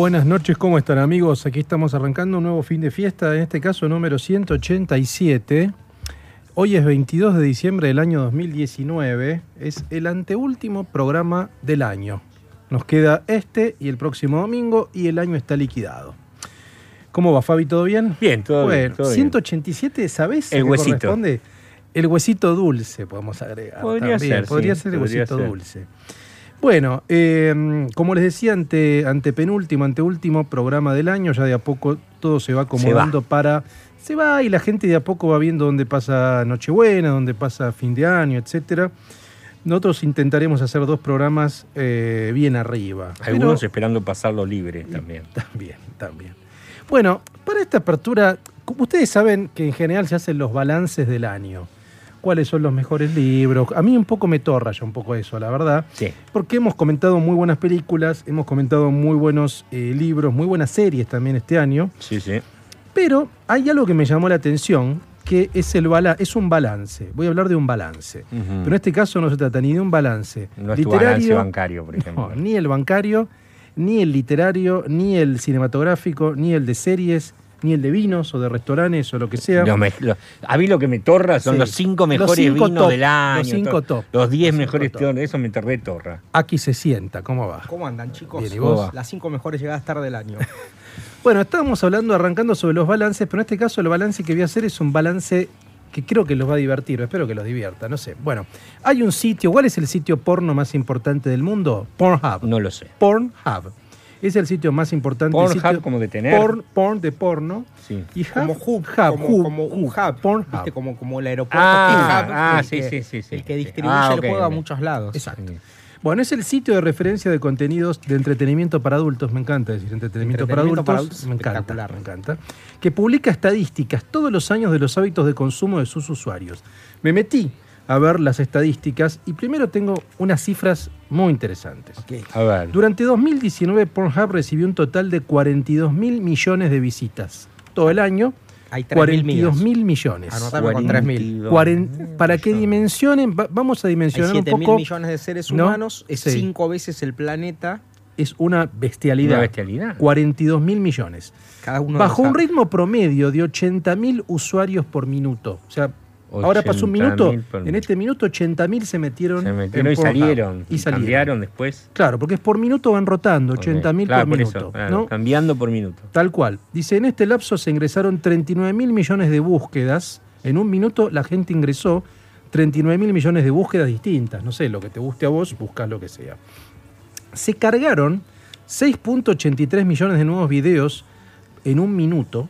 Buenas noches, ¿cómo están amigos? Aquí estamos arrancando un nuevo fin de fiesta, en este caso número 187. Hoy es 22 de diciembre del año 2019, es el anteúltimo programa del año. Nos queda este y el próximo domingo y el año está liquidado. ¿Cómo va Fabi? ¿Todo bien? Bien, todo bueno, bien. todo bien. 187, ¿sabés? El huesito. corresponde? El huesito dulce, podemos agregar. Podría también. ser, Podría sí, ser el podría huesito ser. dulce. Bueno, eh, como les decía, ante, ante penúltimo, anteúltimo programa del año, ya de a poco todo se va acomodando para. Se va y la gente de a poco va viendo dónde pasa Nochebuena, dónde pasa fin de año, etcétera. Nosotros intentaremos hacer dos programas eh, bien arriba. Algunos Pero- esperando pasarlo libre también. también, también. Bueno, para esta apertura, como ustedes saben que en general se hacen los balances del año. ¿Cuáles son los mejores libros? A mí un poco me torra ya un poco eso, la verdad. Sí. Porque hemos comentado muy buenas películas, hemos comentado muy buenos eh, libros, muy buenas series también este año. Sí, sí. Pero hay algo que me llamó la atención, que es, el bala es un balance. Voy a hablar de un balance. Pero en este caso no se trata ni de un balance No es tu balance bancario, por ejemplo. no, ni el bancario, ni el literario, ni el cinematográfico, ni el de series, ni el de vinos o de restaurantes o lo que sea. Me- a mí lo que me torra son Sí. los cinco Los mejores cinco vinos top, del año. los cinco to- top, Los diez los mejores top. Eso me torre torra. Aquí se sienta, ¿cómo va? ¿Cómo andan, chicos? Bien, ¿y vos? Las cinco mejores llegadas tarde del año. Bueno, estábamos hablando, arrancando sobre los balances, pero en este caso el balance que voy a hacer es un balance que creo que los va a divertir, espero que los divierta, no sé. Bueno, hay un sitio, ¿cuál es el sitio porno más importante del mundo? Pornhub. No lo sé. Pornhub. Es el sitio más importante. Pornhub sitio- como de tener. Porn, porn de porno. Sí. Y hub, Como hub, hub, como, hub, como un hub. ¿Viste? Como, como el aeropuerto Ah, hub, ah, el sí, que- sí, sí, sí. El que distribuye Ah, el juego a muchos lados. Exacto. Sí. Bueno, es el sitio de referencia de contenidos de entretenimiento para adultos, me encanta decir entretenimiento, para adultos, para adultos, me encanta, me encanta, que publica estadísticas todos los años de los hábitos de consumo de sus usuarios. Me metí a ver las estadísticas y primero tengo unas cifras muy interesantes. A ver. Durante 2019 Pornhub recibió un total de 42 mil millones de visitas. Todo el año, Hay 3.000 42 millas. mil millones. Anotame con 3.000. 40 para que dimensionen, va- vamos a Hay dimensionar un 7.000 poco. millones de seres ¿no? humanos. Es Sí. cinco veces el planeta. Es una bestialidad. Una bestialidad. 42 mil millones. Cada uno Bajo un ritmo promedio de 80 mil usuarios por minuto. O sea, ahora pasó un minuto. 80.000 En este minuto 80 mil se metieron. Se metieron en y salieron. Y salieron. Cambiaron después. Claro, porque es por minuto van rotando, 80 mil Claro, por, eso, minuto. claro, ¿no? Cambiando por minuto. Tal cual. Dice, en este lapso se ingresaron 39 mil millones de búsquedas. En un minuto la gente ingresó 39 mil millones de búsquedas distintas. No sé, lo que te guste a vos, buscas lo que sea. Se cargaron 6.83 millones de nuevos videos en un minuto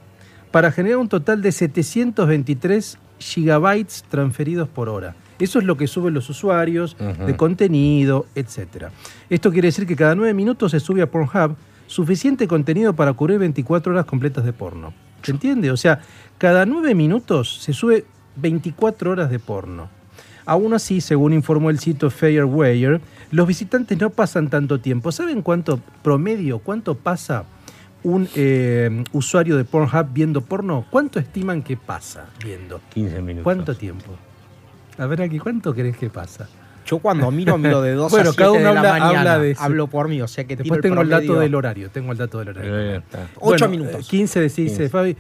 para generar un total de 723 gigabytes transferidos por hora. Eso es lo que suben los usuarios de contenido, etc. Esto quiere decir que cada 9 minutos se sube a Pornhub suficiente contenido para cubrir 24 horas completas de porno. ¿Se entiende? O sea, cada 9 minutos se sube 24 horas de porno. Aún así, según informó el sitio Fairwire, los visitantes no pasan tanto tiempo. ¿Saben cuánto promedio, cuánto pasa un eh, usuario de Pornhub viendo porno? ¿Cuánto estiman que pasa viendo? 15 minutos. ¿Cuánto tiempo? A ver aquí, ¿cuánto crees que pasa? Yo cuando miro, miro de 2 Bueno, a 7 cada de uno la habla- mañana. habla de eso. Hablo por mí, o sea que Después tiro tengo el dato del horario. Tengo el dato del horario. Eh, está. Ocho Bueno, minutos. eh, 15 dice 15. Fabi.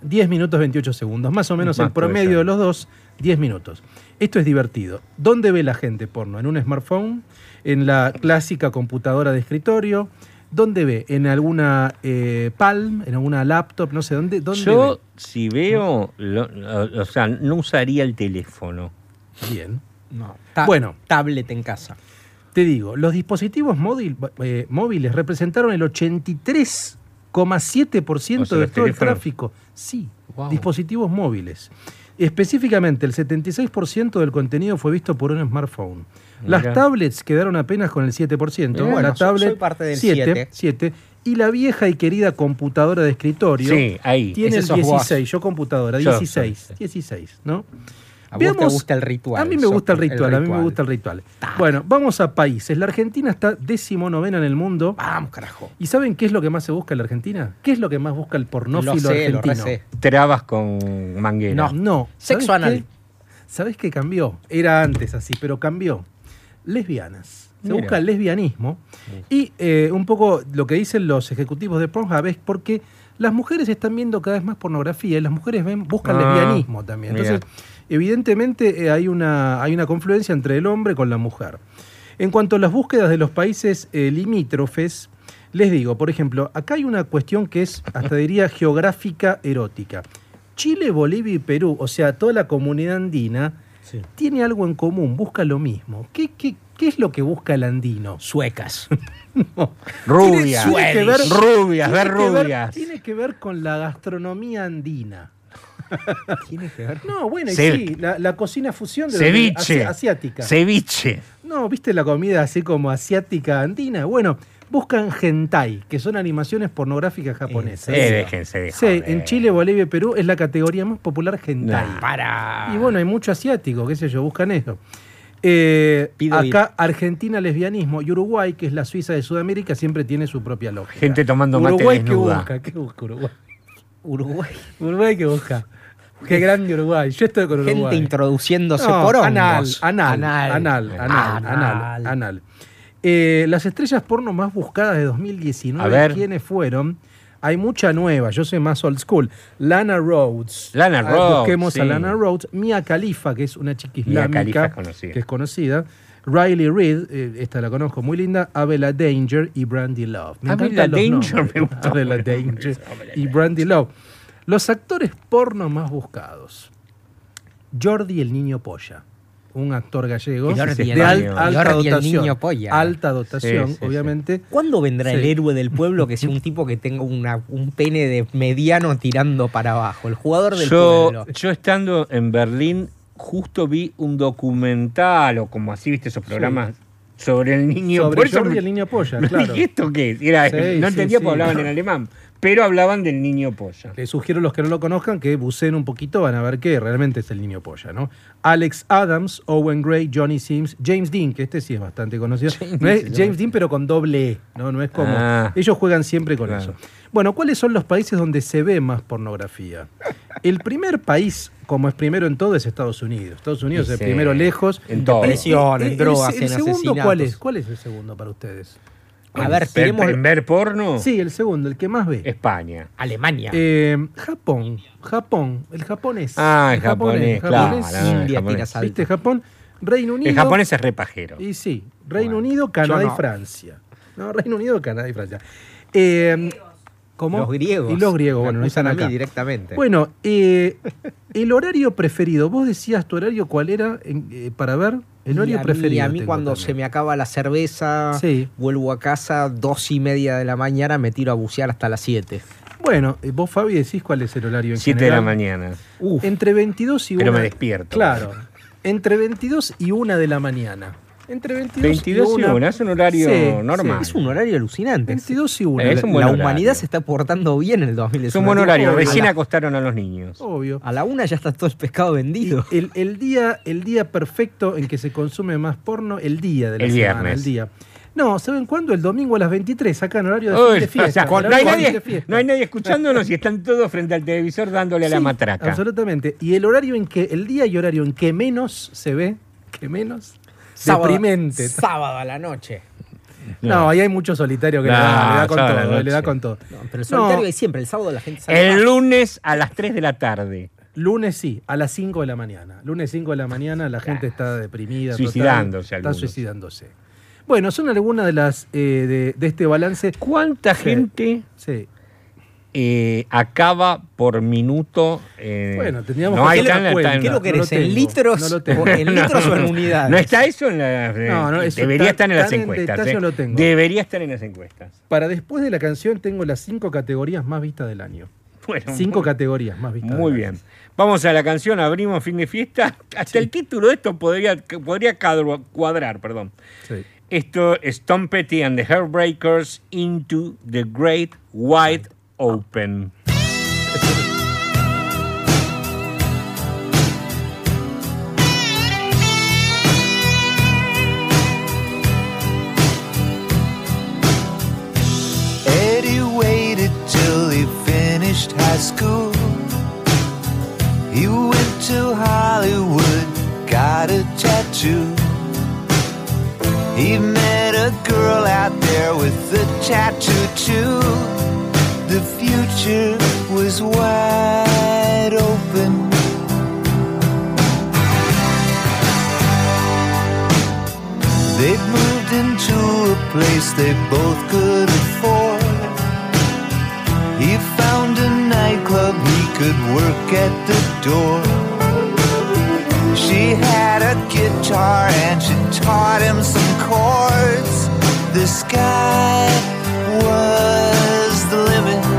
10 minutos 28 segundos. Más o menos Más el promedio de los dos, 10 minutos. Esto es divertido. ¿Dónde ve la gente porno? ¿En un smartphone? ¿En la clásica computadora de escritorio? ¿Dónde ve? ¿En alguna eh, Palm? ¿En alguna laptop? No sé, ¿dónde, dónde Yo, si veo, lo- lo- o sea, no usaría el teléfono. Bien. No. Ta- Bueno. Tablet en casa. Te digo, los dispositivos móvil- eh, móviles representaron el 83,7% O sea, de todo el tráfico. Sí, Wow. dispositivos móviles. Específicamente, el 76% del contenido fue visto por un smartphone. Las Mirá. tablets quedaron apenas con el 7%. Mirá, bueno, la tablet soy parte del 7, 7. 7, y la vieja y querida computadora de escritorio Sí, ahí. tiene ese el sos vos. 16. Yo computadora, Yo 16. soy, sí. 16, ¿no? A vos te Veamos- gusta el ritual. A mí me gusta el el ritual, a mí me gusta el ritual. Bueno, vamos a países. La Argentina está decimonovena en el mundo. Vamos, carajo. ¿Y saben qué es lo que más se busca en la Argentina? ¿Qué es lo que más busca el pornófilo Lo sé, lo argentino? recé. Trabas con manguera. No, no. Sexo ¿Sabés anal. qué? ¿Sabés qué cambió? Era antes así, pero cambió. Lesbianas. Se Mira. busca el lesbianismo. Y eh, un poco lo que dicen los ejecutivos de Pornhub es porque las mujeres están viendo cada vez más pornografía y las mujeres ven, buscan Ah, lesbianismo también. mira. Entonces, evidentemente eh, hay, una, hay una confluencia entre el hombre con la mujer. En cuanto a las búsquedas de los países eh, limítrofes, les digo, por ejemplo, acá hay una cuestión que es, hasta diría, geográfica erótica. Chile, Bolivia y Perú, o sea, toda la comunidad andina, tiene algo en común, busca lo mismo. ¿Qué, qué, qué es lo que busca el andino? Suecas. Rubias. Tiene que ver- rubias, ver tiene rubias. tiene que ver con la gastronomía andina. Tiene que ver. No, bueno, y sí, la, la cocina fusión de Ceviche. asi- asiática. Ceviche. No, ¿viste la comida así como asiática andina? Bueno, buscan hentai, que son animaciones pornográficas japonesas. Eh, déjense de Sí, joder. en Chile, Bolivia y Perú es la categoría más popular hentai. Nah. Para. Y bueno, hay mucho asiático, qué sé yo, buscan eso. Eh, acá Argentina lesbianismo y Uruguay, que es la Suiza de Sudamérica, siempre tiene su propia lógica. Gente tomando mate Uruguay, ¿qué desnuda. busca? ¿Qué busca Uruguay? Uruguay. Uruguay, ¿qué busca? Qué grande Uruguay. Yo estoy con Uruguay. Gente introduciéndose No, por hongos. anal, anal, anal, anal, anal, Anal. anal. Eh, las estrellas porno más buscadas de 2019, A ver. ¿quiénes fueron? Hay mucha nueva, yo soy más old school. Lana Rhodes. Lana Ah, Rhodes, Busquemos a sí. Lana Rhodes. Mia Khalifa, que es una chica Mia Khalifa es conocida. que es conocida. Riley Reid, eh, esta la conozco muy linda. Abela Danger y Brandy Love. Abela encantan los Danger nombres. me gustó. Abela Danger y Brandy Love. Los actores porno más buscados. Jordi el Niño Polla, un actor gallego Jordi de al- alta Jordi dotación. Alta dotación, Sí, sí, sí. obviamente. ¿Cuándo vendrá el héroe del pueblo que sea un tipo que tenga una- un pene de mediano tirando para abajo? El jugador del Yo, pueblo. yo estando en Berlín, justo vi un documental, o como así, viste, esos programas sobre el niño. Sobre Por eso Jordi me- el Niño Polla, claro. dije, ¿esto qué es? Era- Sí, no entendía sí. porque hablaban en alemán, pero hablaban del niño polla. Les sugiero a los que no lo conozcan que buceen un poquito, van a ver que realmente es el niño polla, ¿no? Alex Adams, Owen Gray, Johnny Sims, James Dean, que este sí es bastante conocido. James no es Dean. James Dean, pero con doble E, ¿no? No es como. Ah. Ellos juegan siempre con Claro. eso. Bueno, ¿cuáles son los países donde se ve más pornografía? El primer país, como es primero en todo, es Estados Unidos. Estados Unidos es el primero lejos. En todo. Presión, en el- drogas, el en segundo, asesinatos. ¿cuál es? ¿Cuál es el segundo para ustedes? A ver, Ver- tiremos en ver porno, Sí, el segundo, el que más ve. España. Alemania. Eh, Japón, Japón, el japonés. Ah, el japonés, claro. japonés, ah, el India japonés. ¿Viste? Japón, Reino Unido. El japonés es repajero. Y sí, Reino Bueno, Unido, Canadá no. y Francia. No, Reino Unido, Canadá y Francia. Eh, ¿Cómo? Los griegos. Y los griegos, bueno, no están a mí acá. directamente. Bueno, eh, el horario preferido. Vos decías tu horario, ¿cuál era eh, para ver? El Y horario a mí, preferido. a mí cuando también. se me acaba la cerveza, Sí. vuelvo a casa, dos y media de la mañana, me tiro a bucear hasta las 7. Bueno, eh, vos, Fabi, decís cuál es el horario en Siete de la mañana. Uf, Entre 22 y 1. Pero me despierto. Claro. Entre 22 y 1 de la mañana. Entre 22, 22 y una. 1, es un horario Sí, normal. es un horario alucinante. 22 y 1. Es un buen la horario. humanidad se está portando bien en el Es 2019. un buen horario. obvio. Recién a la, acostaron a los niños. Obvio. a la una ya está todo el pescado vendido. El, el día, el día perfecto en que se consume más porno, el día de la El semana, viernes. el día. No, ¿saben cuándo? El domingo a las 23, acá en horario de Uy, de fiesta. o sea, Horario no, hay nadie, de fiesta. no hay nadie escuchándonos y están todos frente al televisor dándole a la matraca. Absolutamente. Y el horario en que, el día y horario en que menos se ve, que menos, Sábado- deprimente. Sábado a la noche. No, ahí hay mucho solitario que le da, le da con todo, le da noche. con todo. No, pero el solitario No. hay siempre. El sábado la gente sale El más. lunes a las 3 de la tarde. Lunes sí, a las 5 de la mañana. Lunes 5 de la mañana la gente está deprimida. total, Suicidándose Está suicidándose. Bueno, son algunas de las eh, de, de este balance. ¿Cuánta Sí. gente Sí. Eh, acaba por minuto? eh, Bueno, tendríamos no que hay hacer tan- la cuenta. tan- ¿Qué lo no querés? lo ¿En litros? no lo tengo. o- ¿En litros o en unidades? ¿No está eso en las No, no, eso Debería estar en las en encuestas. detalle ¿eh? no lo tengo. Debería estar en las encuestas. Para después de la canción tengo las cinco categorías más vistas del año. Bueno, Cinco muy- categorías más vistas. Muy del año. bien. Vamos a la canción, abrimos fin de fiesta. Hasta el título de esto podría, podría cuadrar, perdón. Sí. Esto es Tom Petty and the Heartbreakers into the Great Wide Open. Eddie waited till he finished high school. He went to Hollywood, got a tattoo. He met a girl out there with a tattoo too. The future was wide open. They'd moved into a place they both could afford. He found a nightclub he could work at the door. She had a guitar and she taught him some chords. The sky was the limit.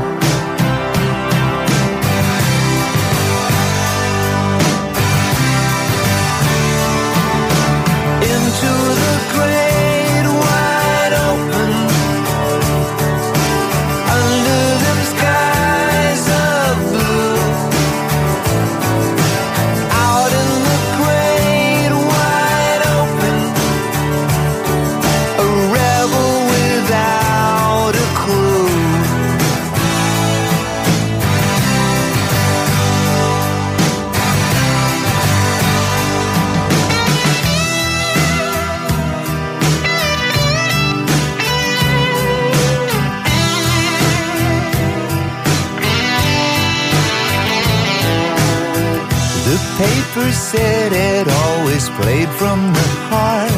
From the heart.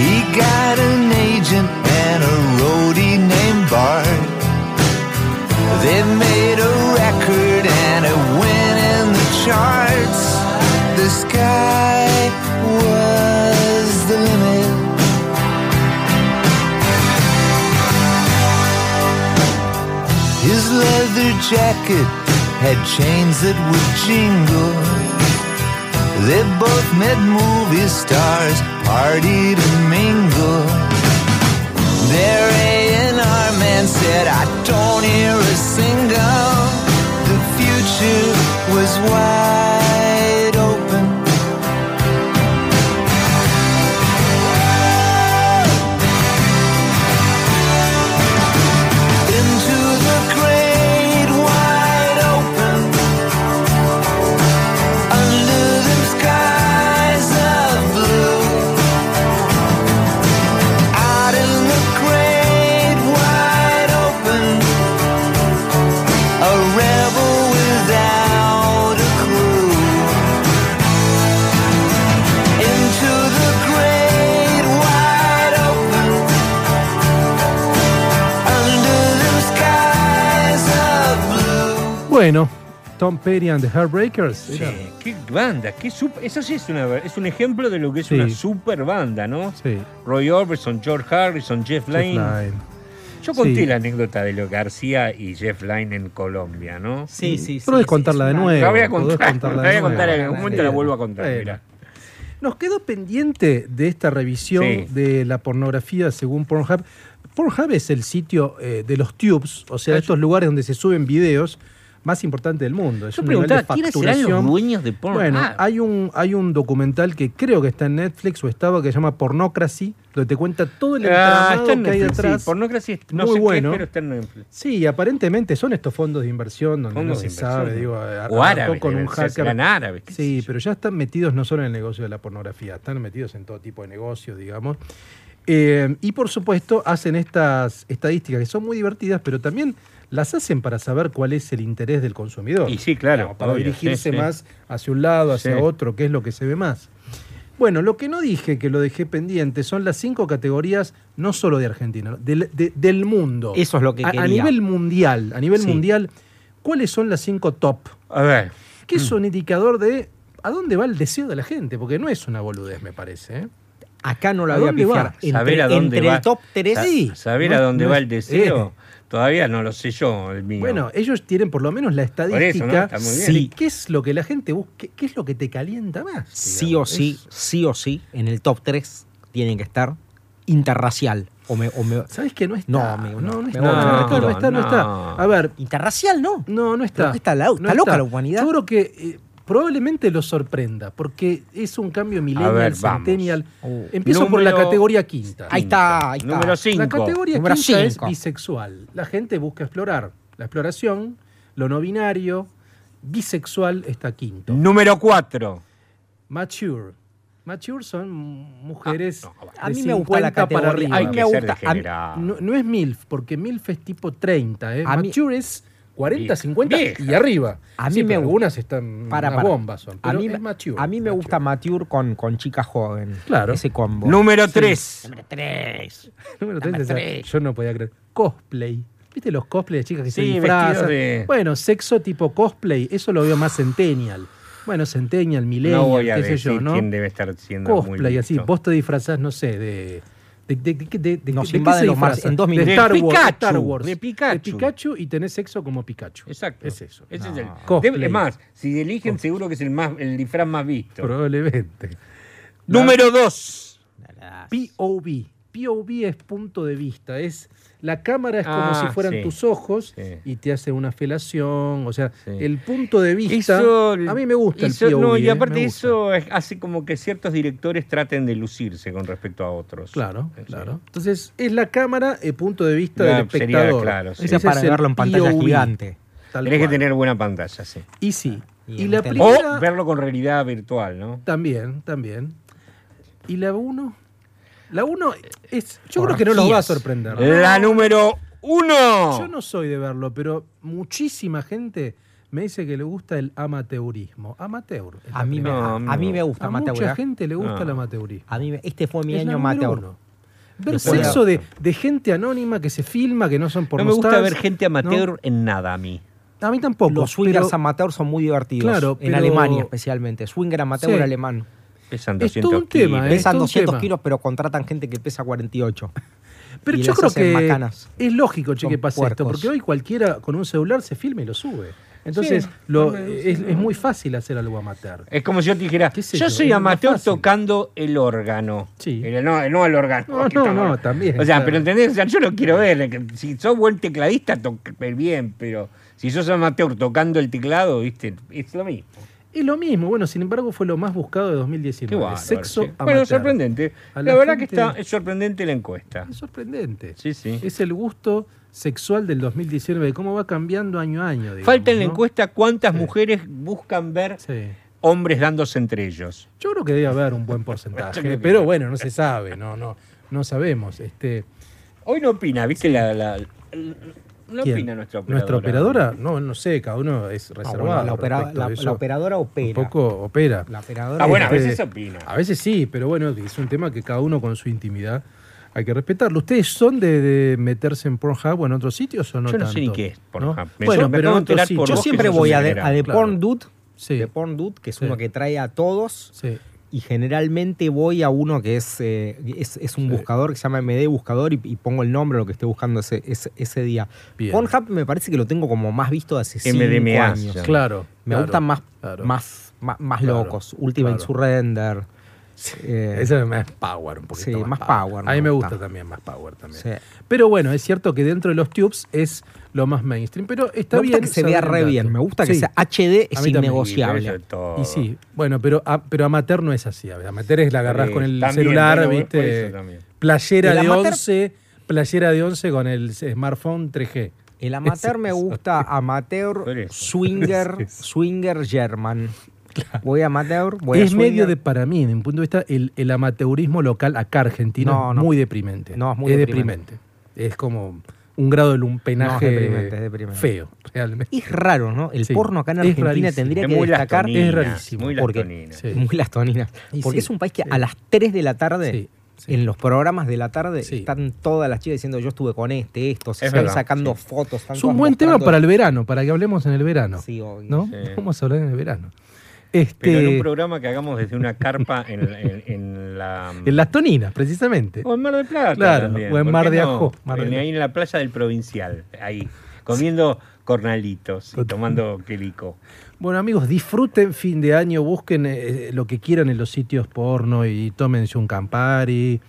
He got an agent and a roadie named Bart. They made a record and it went in the charts. The sky was the limit. His leather jacket had chains that would jingle. They both met movie stars, partied and mingled. Their A&R man said, I don't hear a single. The future was wide Bueno, Tom Petty and the Heartbreakers. era- Sí, qué banda, qué sup- eso sí es, una, es un ejemplo de lo que es Sí. una super banda, ¿no? Sí. Roy Orbison, George Harrison, Jeff Jeff Lynne. Yo conté Sí. la anécdota de lo García y Jeff Lynne en Colombia, ¿no? Sí, sí, sí. Podés sí, contarla de nuevo. La voy a contar, contarla la voy a contar en algún momento, la vuelvo a contar, mira. Nos quedó pendiente de esta revisión Sí. de la pornografía según Pornhub. Pornhub es el sitio eh, de los tubes, o sea, Ah, estos lugares donde se suben videos más importante del mundo. Es Yo un nivel de preguntaba, ¿quiénes serán los dueños de Pornhub? Bueno, hay un, hay un documental que creo que está en Netflix o estaba que se llama Pornocracy, donde te cuenta todo el Ah, entramado está en que hay Netflix, sí. detrás. Pornocracy, no Muy sé bueno. qué, pero está en Netflix. Sí, aparentemente son estos fondos de inversión donde Fondos no se sabe, digo, O árabes, con un hacker. qué Sí, pero ya están metidos no solo en el negocio de la pornografía, están metidos en todo tipo de negocios, digamos. Eh, y por supuesto hacen estas estadísticas que son muy divertidas, pero también las hacen para saber cuál es el interés del consumidor. Y sí, claro, para obvio, dirigirse sí, sí. más hacia un lado, hacia Sí. otro, qué es lo que se ve más. Bueno, lo que no dije, que lo dejé pendiente, son las cinco categorías, no solo de Argentina, del, de- del mundo. Eso es lo que a, a quería. nivel mundial, a nivel mundial, ¿cuáles son las cinco top? A ver, Que es un indicador de a dónde va el deseo de la gente, porque no es una boludez, me parece. ¿eh? Acá no lo ¿A voy a pifiar. va? Entre, Saber a dónde entre va. el top 3. Sa- Sí. Saber No a dónde no va es- el deseo, eh. todavía no lo sé yo, el mío. Bueno, ellos tienen por lo menos la eso, ¿no? estadística Está muy bien. de Sí. qué es lo que la gente busca, qué, qué es lo que te calienta más. sí o sí, Es- sí o sí, en el top 3 tienen que estar interracial. O me, o me- ¿Sabes que no está? No, No, amigo, no, no. está. No, está, no retiro. está, no está. No. A ver, Interracial no. no, no está. Pero está la- está loca la humanidad. Yo creo que eh, probablemente los sorprenda, porque es un cambio millennial, ver, centennial. Uh. Empiezo por la categoría quinta. Ahí está, ahí está. Número 5. La categoría Número quinta es cinco. bisexual. La gente busca explorar. La exploración, lo no binario, bisexual está quinto. Número 4. Mature. Mature son mujeres Ah, no, A mí me gusta la 50 para categoría. arriba. Hay que me ser gusta. a mí- degenerado. No, no es MILF, porque MILF es tipo 30. ¿eh? A mí- Mature es 40, Vieja, 50 vieja. y arriba. A mí Sí, me algunas están Para, para. bombas son, a pero mí, es me- mature. a mí me gusta Mature con, con chica joven. Claro. Ese combo. Número 3. Número 3. Número Dame 30, o sea, tres. yo no podía creer. Cosplay. ¿Viste los cosplay de chicas que se Sí, disfrazan? vestidos de- Bueno, sexo tipo cosplay, eso lo veo más centennial. Bueno, centennial, millennial, No voy a qué sé decir yo, ¿no? quién debe estar siendo muy Cosplay, así. listo. Vos te disfrazás, no sé, de... De, de, de, de- de- Nos de qué invaden se los mars en dos De minutos. Star De Wars, Pikachu, Star Wars. de Pikachu. De Pikachu y tenés sexo como Pikachu. Exacto. Es eso. Ese No. es el Cosplay. Debe- Es más, si eligen, seguro que es el, más, el disfraz más visto. Probablemente. Número 2. POV. POV es punto de vista, es la cámara es como Ah, si fueran sí. tus ojos Sí. y te hace una felación, o sea, Sí. el punto de vista. Eso- a mí me gusta eso- el POV. No, y eh, aparte eso es- hace como que ciertos directores traten de lucirse con respecto a otros. Claro, Sí. claro. Entonces, es la cámara, el punto de vista del sería espectador. claro, sí. Ese Esa para es verlo en pantalla POV, gigante. tal Tenés que tener buena pantalla, sí. Y sí. Y Y, la primera. O verlo con realidad virtual, ¿no? También, también. ¿Y la 1? La 1 es. Yo creo que no nos va a sorprender. La número uno. Yo no soy de verlo, pero muchísima gente me dice que le gusta el amateurismo. Amateur. A mí, me, a, a mí me gusta a Amateur. mucha gente le gusta No. el amateurismo. A mí me- este fue mi Es año amateur. uno. Ver Después sexo de, de gente anónima que se filma, que no son por No me gusta ver gente amateur en nada a mí. A mí tampoco. Los swingers pero amateur son muy divertidos. Claro, en pero- Alemania especialmente. Swinger amateur Sí. alemán. Pesan Es 200 todo un tema, kilos. ¿eh? Pesan todo un 200 tema. kilos, pero contratan gente que pesa 48. Pero y yo creo que macanas. es lógico, che, que pase esto, porque hoy cualquiera con un celular se filma y lo sube. Entonces, Sí, lo- no me- es, es muy fácil hacer algo amateur. Es como si yo te dijera, ¿Qué sé yo yo? soy amateur tocando el órgano. Sí. El- no, no el órgano. No, no, no, también, O sea, claro. pero entendés, o sea, yo lo quiero ver. que Si sos buen tecladista, toca bien, pero si sos amateur tocando el teclado, viste, es lo mismo. Es lo mismo, bueno, sin embargo fue lo más buscado de 2019. Qué bárbaro, Sexo sí. amateur. Bueno, sorprendente. A La, la verdad gente- que está es sorprendente la encuesta. Es sorprendente. Sí, sí. Es el gusto sexual del 2019, de cómo va cambiando año a año. digamos, Falta en la ¿no? encuesta cuántas Sí. mujeres buscan ver Sí. hombres dándose entre ellos. Yo creo que debe haber un buen porcentaje, pero bueno, no se sabe, no, no, no sabemos. Este, Hoy no opina, ¿viste? La, la- no ¿quién? opina nuestra operadora. ¿Nuestra operadora? No, no sé, cada uno es Ah, reservado. bueno, la, opera- operadora Un opera. poco opera. La operadora Ah, bueno, a Este, veces opina. A veces sí, pero bueno, es un tema que cada uno con su intimidad hay que respetarlo. ¿Ustedes son de, de meterse en Pornhub o en otros sitios o no Yo no sé ni qué es Pornhub. ¿No? Me bueno, me pero otros sitios. Yo siempre voy un a de, a de Claro. Porn Dude, Sí, de Porn Dude, que es Sí. uno que trae a todos. sí. Y generalmente voy a uno que es, eh, es, es un Sí. buscador que se llama MD Buscador y, y pongo el nombre de lo que esté buscando ese, ese, ese día. Bien. Pornhub me parece que lo tengo como más visto de hace cinco MDMA, años. ya. Claro. Me claro, gustan más, claro. más, más, más Claro, locos. Ultimate claro. Surrender. eh, Ese es más power, un poquito Sí, más, más power, A mí me gusta. gusta también más power también. sí. Pero bueno, es cierto que dentro de los tubes es lo más mainstream. Pero está me gusta bien. que se vea re bien. Me gusta que Sí. sea HD, es innegociable. Y sí, bueno, pero, a- pero amateur no es así. a ver, Amateur es la agarrás Sí, con el también, celular, bueno, ¿viste? Playera El de amateur- 11, playera de 11 con el smartphone 3G. El amateur me gusta amateur, swinger, swinger German. Voy a amateur, voy a es medio de, para mí, en mi punto de vista, el, el amateurismo local acá argentino No, es no. muy deprimente. No, es muy deprimente. Es como un grado de lumpenaje No, es deprimente, es deprimente. feo, realmente. Es raro, ¿no? El Sí, porno acá en Argentina rarísimo. tendría Es que destacar. lastonina, es rarísimo. Muy Porque- lastonina. Sí. Muy lastonina. Porque sí, es un país que sí. a las 3 de la tarde, Sí, sí. en los programas de la tarde, Sí. están todas las chicas diciendo yo estuve con este, esto, se Es están verdad, sacando sí. fotos. están Es un buen tema para el verano, para que hablemos en el verano. Sí, obvio. ¿no? Sí. Vamos a hablar en el verano. Este, Pero en un programa que hagamos desde una carpa en, en- en la. en las toninas, precisamente. O en Mar del Plata. Claro, también. o en ¿Por Mar de no? Ajó, Mar En- de- ahí en la playa del Provincial, ahí, comiendo cornalitos y tomando quelico. Bueno, amigos, disfruten fin de año, busquen eh, lo que quieran en los sitios porno y tómense un Campari.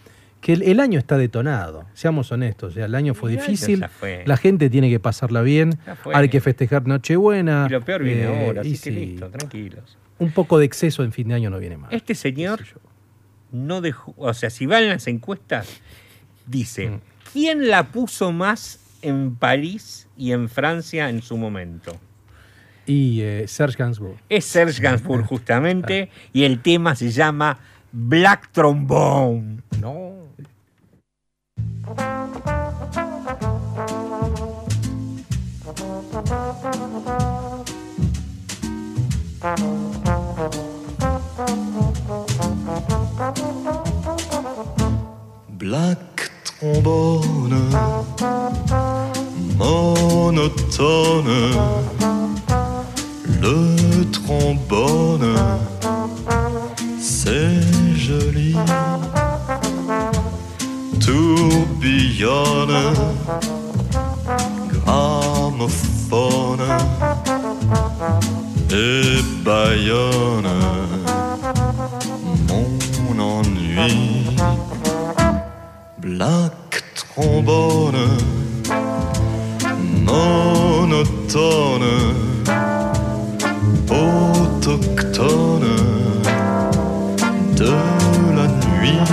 Que el, el año está detonado, seamos honestos. el año fue difícil, fue. la gente tiene que pasarla bien, hay que festejar Nochebuena. Y lo peor viene eh, ahora, así que sí, listo, tranquilos. Un poco de exceso en fin de año no viene mal. Este señor no dejó, o sea, si va en las encuestas, dice, Mm. ¿quién la puso más en París y en Francia en su momento? Y eh, Serge Gainsbourg. Es Serge Gainsbourg justamente, y el tema se llama Black Trombone. No. Black trombone, monotone, le trombone, c'est joli, tourbillonne, gramophone et baillonne mon ennui. Black trombone, monotone, autochtone. De la nuit.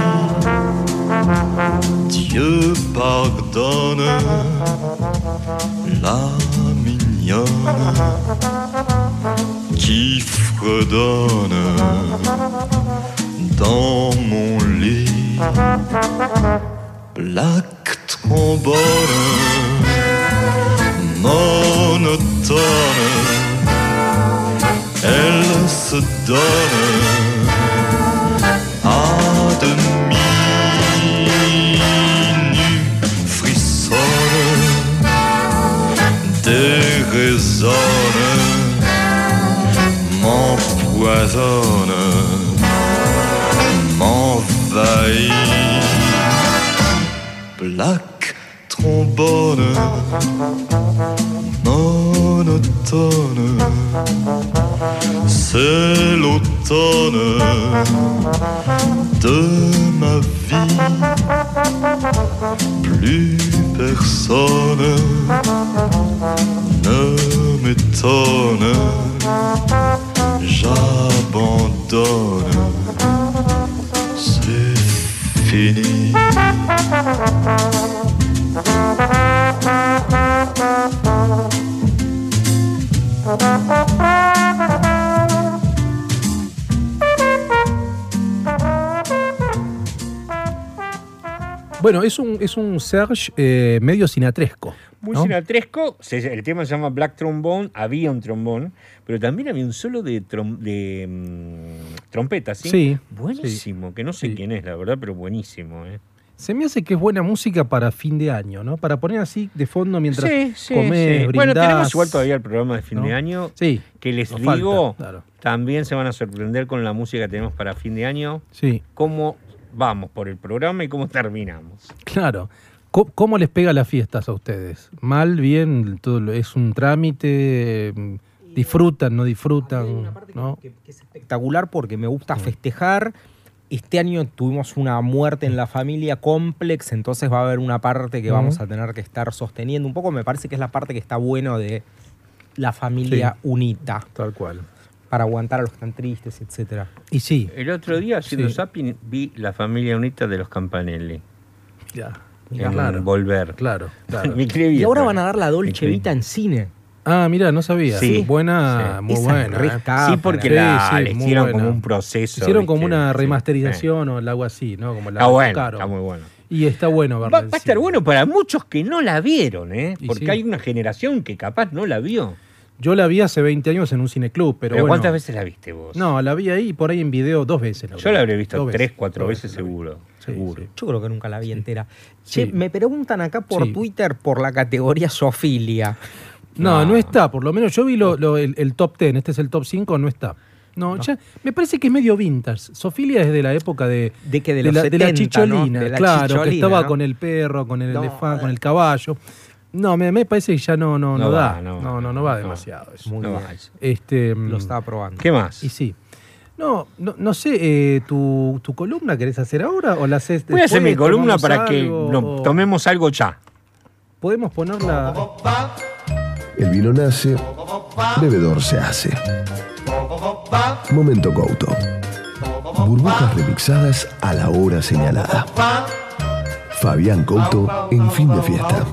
Dieu pardonne. La mignonne qui fredonne dans mon lit. Black trombone, monotone, elle se donne à demi nue, frissonne, déraisonne, m'empoisonne, m'envahit. Black trombone, monotone, c'est l'automne de ma vie. Plus personne ne m'étonne, j'abandonne, c'est fini. Bueno, es un, es un Serge eh, medio sinatresco. Muy ¿no? sinatresco, se- el tema se llama Black Trombone, había un trombón, pero también había un solo de, trom- de mm, trompeta, ¿sí? Sí, Buenísimo, que no sé sí. quién es, la verdad, pero buenísimo, ¿eh? Se me hace que es buena música para fin de año, ¿no? Para poner así de fondo mientras Sí, sí, comés, sí. Bueno, tenemos igual todavía el programa de fin ¿no? de año, Sí, que les digo, falta, claro. también se van a sorprender con la música que tenemos para fin de año, sí, cómo vamos por el programa y cómo terminamos. claro. ¿Cómo, cómo les pega las fiestas a ustedes? ¿Mal, bien? Todo lo- ¿Es un trámite? mm, ¿Disfrutan, no Hay disfrutan? una parte que- ¿no? que, que es espectacular porque me gusta festejar. Este año tuvimos una muerte en la familia complex, entonces va a haber una parte que vamos a tener que estar sosteniendo. Un poco me parece que es la parte que está bueno de la familia unita, Tal cual. Para aguantar a los que están tristes, etcétera. Y sí, El otro día, haciendo Sí. zapping, vi la familia unita de los Campanelli. ya. En claro, Volver. claro, claro. Y ahora van a dar la Dolce. Vita en cine. Ah, mira, no sabía. Sí. Buena, Sí. muy Esa buena. ¿eh? Sí, porque Sí, la, sí, le hicieron buena. como un proceso. Hicieron como ¿viste? una Sí. remasterización o algo así, ¿no? Como la Está bueno, buscaron. está muy bueno. Y está bueno Va, verla. va a estar bueno para muchos que no la vieron, ¿eh? Porque sí. hay una generación que capaz no la vio. Yo la vi hace 20 años en un cineclub, pero, Pero, bueno. ¿cuántas veces la viste vos? No, la vi ahí por ahí en video dos veces. Yo la habré visto Dos tres, cuatro veces la seguro. Sí, seguro. sí. Yo creo que nunca la vi entera. Che, me preguntan acá por. Twitter por la categoría Sofilia. No, no, No. está. Por lo menos yo vi lo- lo- el, el top 10. Este es el top 5, no está. No, ya me parece que es medio vintage. Sofilia es de la época de, De que de de los la, de la 70, ¿no? chicholina, De la claro, que chicholina, estaba con el perro, con el elefante, con el caballo. No, me, me parece que ya no, no, no, No da. no, no no, va, no, va no. demasiado eso. Muy No bien. va eso. Este, Lo mm, estaba probando. ¿Qué más? Y sí. No, no, no sé, eh, ¿tu, ¿tu columna querés hacer ahora o la haces Voy a hacer mi después? columna ¿Tomamos para que no, tomemos algo ya. Podemos ponerla. El vino nace, bebedor se hace. Momento Couto. Burbujas remixadas a la hora señalada. Fabián Couto en fin de fiesta.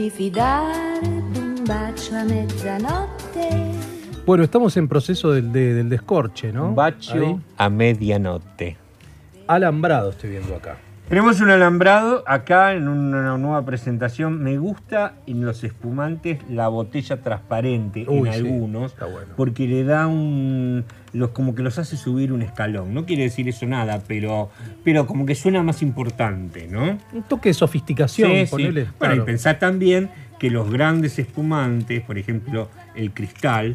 Non ti fidare d'un bacio a mezzanotte. Bueno, estamos en proceso del, de- del descorche, ¿no? Bacho Ahí. a medianoche. Alambrado estoy viendo acá. Tenemos un alambrado acá en una nueva presentación. Me gusta en los espumantes la botella transparente Uy, en sí, algunos, está bueno. porque le da un. Los, como que los hace subir un escalón. No quiere decir eso nada, pero, pero como que suena más importante, ¿no? Un toque de sofisticación, Sí, sí. ponele. Bueno, claro. y pensar también que los grandes espumantes, por ejemplo, el cristal,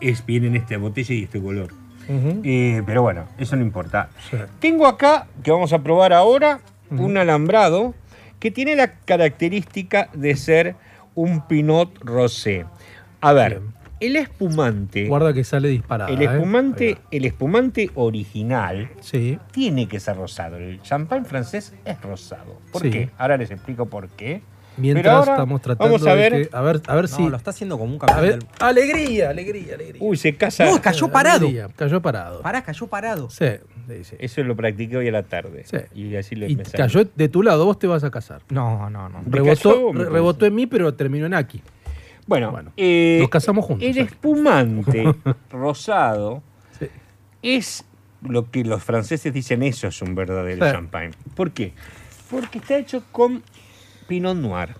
es, viene en esta botella y este color. Eh, pero bueno, eso no importa. Sí. Tengo acá, que vamos a probar ahora, un alambrado que tiene la característica de ser un Pinot Rosé. A ver, Bien. el espumante, Guarda que sale disparada. el ¿eh? espumante, el espumante original. Sí. tiene que ser rosado. El champán francés es rosado. ¿Por Sí. qué? Ahora les explico por qué. Mientras ahora estamos tratando vamos a de que- a ver, a ver No, si. lo está haciendo como un A campeón ver, del... alegría, alegría, alegría. Uy, se casa. No, cayó parado. Alegría, Cayó parado. Pará, cayó parado. Sí. Eso lo practiqué hoy a la tarde. Sí. Y así le Y cayó de tu lado, vos te vas a casar. No, no, no. ¿Me Rebotó, cayó rebotó en mí, pero terminó en aquí. Bueno, Bueno, eh, nos casamos juntos, El espumante rosado Sí. es lo que los franceses dicen, eso es un verdadero Sí. champagne. ¿Por qué? Porque está hecho con Pinot Noir.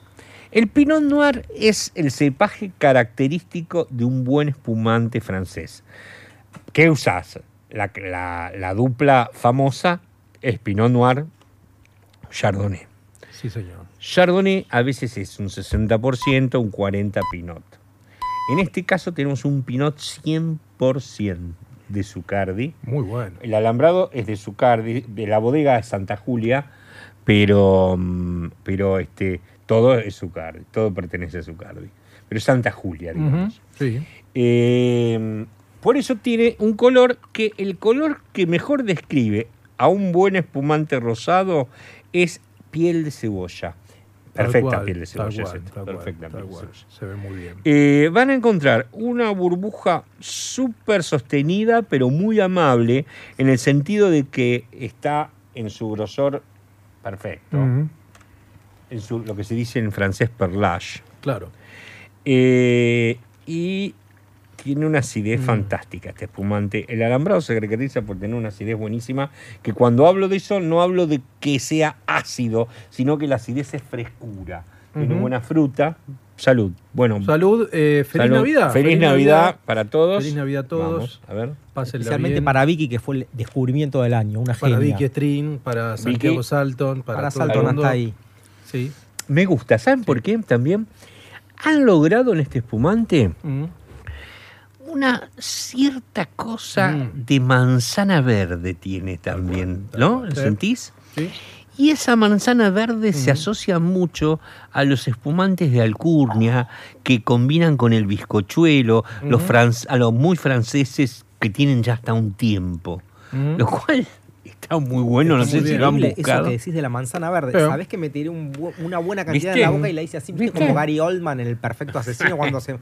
El Pinot Noir es el cepaje característico de un buen espumante francés. ¿Qué usás? La, la- la dupla famosa es Pinot Noir, Chardonnay. Sí, señor. Chardonnay a veces es un 60%, un 40% Pinot. En este caso tenemos un Pinot 100% de Zucardi. Muy bueno. El alambrado es de Zucardi, de la bodega de Santa Julia, pero, mm, pero este, todo es Zucardi, todo pertenece a Zucardi. Pero es Santa Julia, digamos. Sí. Eh, por eso tiene un color que el color que mejor describe a un buen espumante rosado es piel de cebolla. Perfecta cual, piel de cebolla. cual, esta, perfecta tal piel de cual. cebolla. Se ve muy bien. Eh, van a encontrar una burbuja súper sostenida, pero muy amable, en el sentido de que está en su grosor perfecto, en su, lo que se dice en francés perlage. Claro. Eh, y tiene una acidez Mm. fantástica este espumante. El alambrado se caracteriza por tener una acidez buenísima, que cuando hablo de eso no hablo de que sea ácido, sino que la acidez es frescura. Tiene buena fruta. Salud. Bueno, Salud, eh, feliz salud. Navidad. Feliz, Navidad, para todos. Feliz Navidad a todos. Vamos, a ver. Pásenla Especialmente bien. para Vicky, que fue el descubrimiento del año, una Para genia. Vicky String, para Santiago Vicky. Salton, para, Para todo el Salton mundo. hasta ahí. Sí. Me gusta. ¿Saben por qué? También han logrado en este espumante Mm. una cierta cosa Mm. de manzana verde tiene también, ¿no? ¿Lo sentís? Sí. Y esa manzana verde se asocia mucho a los espumantes de alcurnia que combinan con el bizcochuelo, los fran- a los muy franceses que tienen ya hasta un tiempo. Mm. Lo cual está muy bueno, no sé si lo han buscado. Eso que decís de la manzana verde. Pero- ¿Sabés que me tiré un bu- una buena cantidad ¿Viste? en la boca y la hice así, ¿Viste? como Gary Oldman en El Perfecto Asesino cuando se...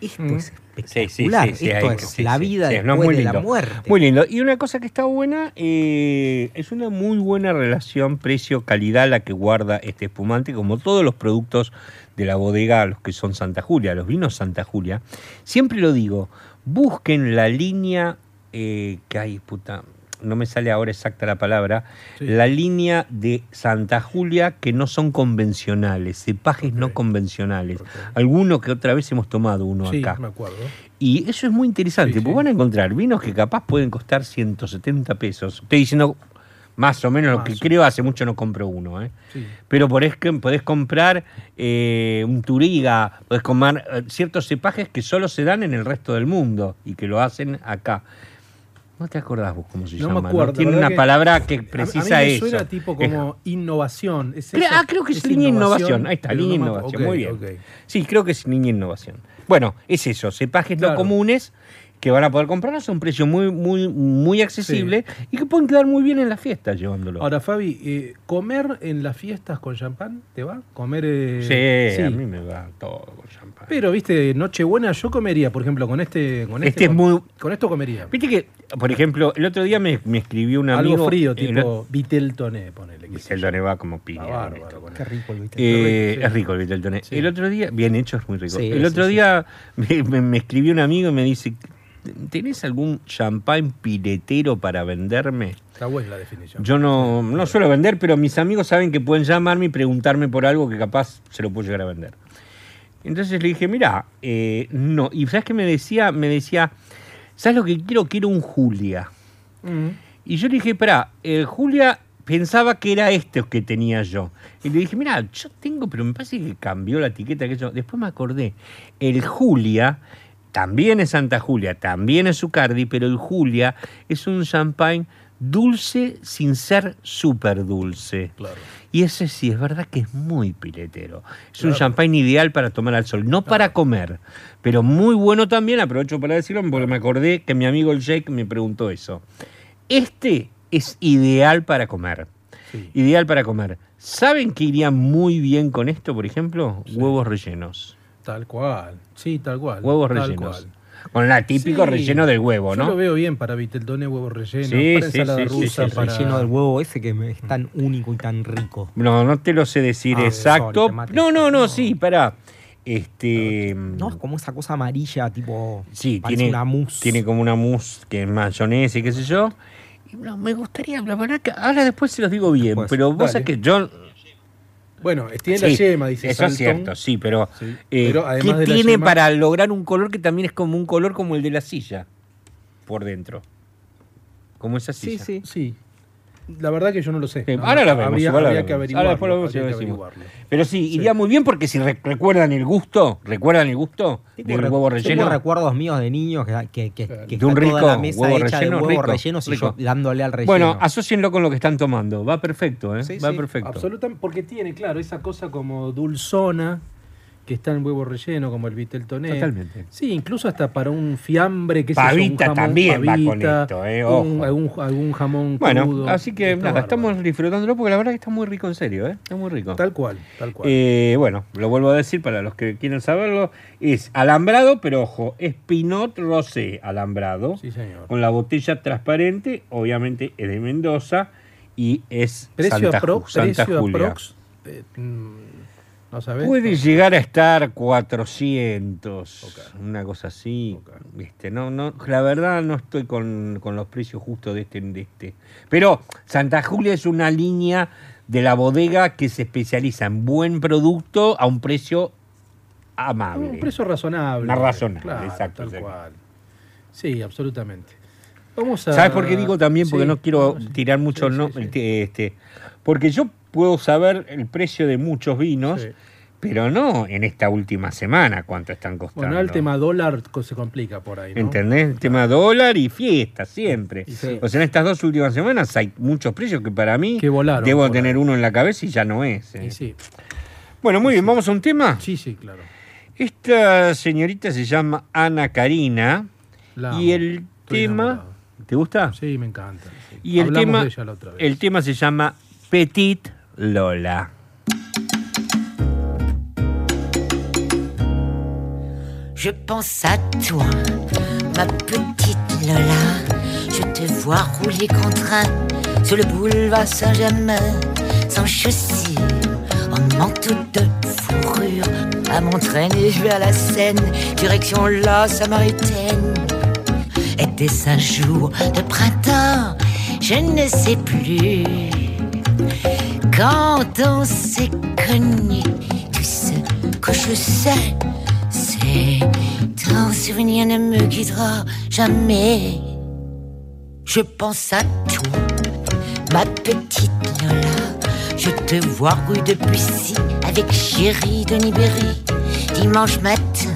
Esto Mm. es sí, espectacular. sí, sí, Esto hay- es sí, la vida después no, muy de la muerte. Muy lindo. Y una cosa que está buena, eh, es una muy buena relación precio-calidad la que guarda este espumante, como todos los productos de la bodega, los que son Santa Julia, los vinos Santa Julia. Siempre lo digo, busquen la línea eh, que hay, puta, no me sale ahora exacta la palabra, Sí. la línea de Santa Julia que no son convencionales, cepajes no convencionales. Ok. Algunos que otra vez hemos tomado uno Sí, acá. me acuerdo. Y eso es muy interesante, Sí, porque van a encontrar vinos que capaz pueden costar 170 pesos. Estoy diciendo Más o menos lo que creo, hace mucho no compro uno. ¿eh? Sí. Pero podés, que- podés comprar eh, un Turiga, podés comprar eh, ciertos cepajes que solo se dan en el resto del mundo y que lo hacen acá. ¿No te acordás vos cómo se No llama? me acuerdo. Tiene una palabra que a- precisa a mí me eso. suena tipo Es- como innovación. ¿Es Creo- ah, creo que es, línea innovación. Ahí está, línea innovación. Muy bien. Sí, creo que es línea innovación. Bueno, es eso, cepajes Claro. no comunes que van a poder comprarlos a un precio muy, muy, muy accesible y que pueden quedar muy bien en las fiestas llevándolo. Ahora, Fabi, eh, ¿comer en las fiestas con champán te va? ¿Comer? eh, sí, a sí. mí me va todo con champán. Pero, viste, Nochebuena yo comería, por ejemplo, con este. Con Este es con, muy- Con esto comería. Viste que, por ejemplo, el otro día me, me escribió un amigo. Algo frío, tipo Vitel Toné, ponele. Doné va como piña. Bárbaro Qué rico el viste. Eh, Sí. Es rico el Vitel Toné. Sí. El otro día, bien hecho, es muy rico. Sí, el otro sí, sí. día me, me- me escribió un amigo y me dice: ¿Tenés algún champán piletero para venderme? Está buena la definición. Yo no, no suelo vender, pero mis amigos saben que pueden llamarme y preguntarme por algo que capaz se lo puedo llegar a vender. Entonces le dije, mira, no. Y ¿sabes qué me decía? Me decía, ¿sabes lo que quiero? Quiero un Julia. Mm. Y yo le dije, el Julia pensaba que era este que tenía yo. Y le dije, mira, yo tengo, pero me parece que cambió la etiqueta que yo. Después me acordé, el Julia también es Santa Julia, también es Zucardi, pero el Julia es un champagne dulce sin ser súper dulce. Claro. Y ese sí, es verdad que es muy piletero. Es un champagne ideal para tomar al sol, no para comer, pero muy bueno también, aprovecho para decirlo porque me acordé que mi amigo el Jake me preguntó eso. Este es ideal para comer. Sí. Ideal para comer. ¿Saben que iría muy bien con esto, por ejemplo? Huevos rellenos. Tal cual. Sí, tal cual. Huevos tal rellenos. cual. Con la típico Sí, relleno del huevo, Yo ¿no? lo veo bien para Viteltoné, huevos rellenos, Sí, para sí, ensalada rusa, sí, sí. para... Relleno del huevo ese que es tan único y tan rico. No, no te lo sé decir Ah, exacto. sorry, no, no, no, No. sí, para. Este. No, es como esa cosa amarilla, tipo. Sí, tiene, una mousse. tiene como una mousse que es mayonesa y qué sé yo. Y no, me gustaría, la verdad que ahora después se los digo bien, Después, pero vos dale. sabés que yo... Bueno, tiene la sí, yema, dice Eso es cierto, sí, pero, Sí, eh, pero ¿qué de la tiene yema- para lograr un color que también es como un color como el de la silla por dentro? Como esa Sí, silla. sí. Sí. La verdad que yo no lo sé. Sí, No, ahora no, lo vemos, Habría, lo habría vemos. que Ahora después lo vemos y lo que decimos. averiguarlo. Pero sí, Sí. iría muy bien porque si re- recuerdan el gusto, ¿recuerdan el gusto Tengo del huevo tengo relleno? recuerdos míos de niños que, que, que, que De un está toda rico la mesa huevo hecha relleno, de huevos rico, rellenos y rico. yo dándole al relleno. Bueno, asócienlo con lo que están tomando. Va perfecto, ¿eh? Sí, Va sí, perfecto. Absolutamente, porque tiene, claro, esa cosa como dulzona que está en huevo relleno, como el vitel toné. Totalmente. Sí, incluso hasta para un fiambre que Pavita también va con esto, eh, ojo. algún, algún jamón Bueno, crudo. así que nada, bárbaro. estamos disfrutándolo porque la verdad que está muy rico en serio, ¿eh? Está muy rico. Tal cual, tal cual. Eh, bueno, lo vuelvo a decir para los que quieren saberlo. Es alambrado, pero ojo, es Pinot Rosé alambrado. sí, señor. Con la botella transparente, obviamente es de Mendoza y es Precio, Santa, apro- Ju- Santa precio Julia. aprox, eh, mm, ¿no sabes? Puede llegar a estar 400, Ok. una cosa así. Ok. Viste, no, no, la verdad no estoy con, con los precios justos de este, de este. Pero Santa Julia es una línea de la bodega que se especializa en buen producto a un precio amable. Un precio razonable. Más razonable, Claro, exacto, Tal cual. Sí, absolutamente. Vamos a... ¿Sabes por qué digo también? Porque Sí, no quiero no, tirar mucho, Sí, no, sí, sí. este, este, porque yo puedo saber el precio de muchos vinos, Sí. pero no en esta última semana cuánto están costando. Bueno, el tema dólar se complica por ahí, ¿no? ¿Entendés? El tema dólar y fiesta, siempre. Y sí. O sea, en estas dos últimas semanas hay muchos precios que para mí Que volaron debo tener uno en la cabeza y ya no es. ¿eh? Y sí, Bueno, muy bien, vamos a un tema. sí, sí, claro. Esta señorita se llama Ana Karina La y el Estoy tema... enamorado. ¿Te gusta? Sí, me encanta. Y el tema, de ella la otra vez. el tema se llama Petit Lola. Je pense à toi, ma petite Lola. Je te vois rouler contre un sur le boulevard Saint-Germain, sans chaussures, en manteau de fourrure, à m'entraîner vers la Seine, direction la Samaritaine. Était-ce un jour de printemps? Je ne sais plus. Quand on s'est connu, tout ce que je sais, c'est ton souvenir ne me quittera jamais. Je pense à toi, Ma petite Lola, je te vois rue de Bussy avec chéri de Nibéry. Dimanche matin,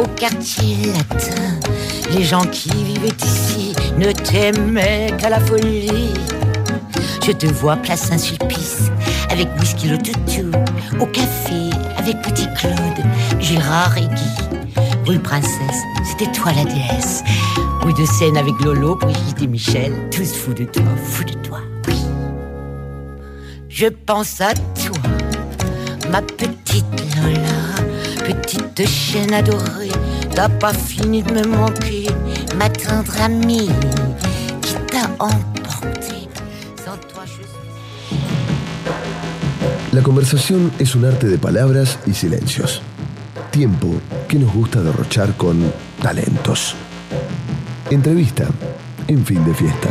au quartier latin, les gens qui vivaient ici ne t'aimaient qu'à la folie. Je te vois place Saint-Sulpice avec whisky le toutou, au café avec Petit Claude, Gérard et Guy. Rue Princesse, c'était toi la déesse. Rue de Seine avec Lolo, Brigitte et Michel, tous fous de toi, fous de toi. Oui. Je pense à toi, ma petite Lola, petite chienne adorée. T'as pas fini de me manquer, ma tendre amie qui t'a emporté. La conversación es un arte de palabras y silencios. Tiempo que nos gusta derrochar con talentos. Entrevista en fin de fiesta.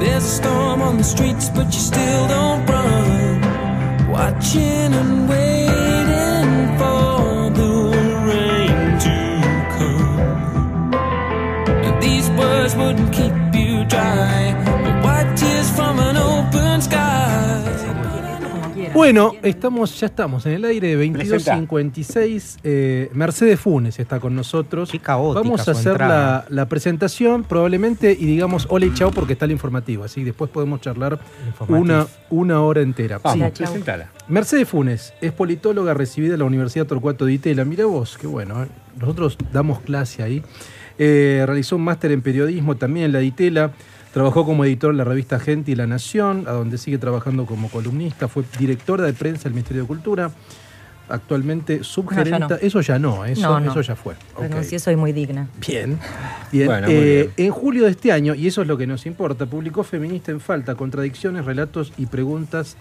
There's storm on the streets, but you still don't run. Watching Bueno, estamos, ya estamos en el aire de 22.56. Eh, Mercedes Funes está con nosotros. Qué caótica Vamos su a hacer la, la presentación probablemente y digamos hola y chao porque está el informativo. Así después podemos charlar una, una hora entera. Vamos, Sí. presentala. Mercedes Funes es politóloga recibida en la Universidad Torcuato de Itela. Mira vos, qué bueno. ¿eh? Nosotros damos clase ahí. Eh, realizó un máster en periodismo también en la de Itela. Trabajó como editor en la revista Gente y La Nación, a donde sigue trabajando como columnista. Fue directora de prensa del Ministerio de Cultura. Actualmente subgerenta. no. Eso ya no, eso, No, no. eso ya fue. Renuncié, Ok. soy muy digna. Bien. Bien. Bueno, muy Eh, bien. En julio de este año, y eso es lo que nos importa, publicó Feminista en Falta, contradicciones, relatos y preguntas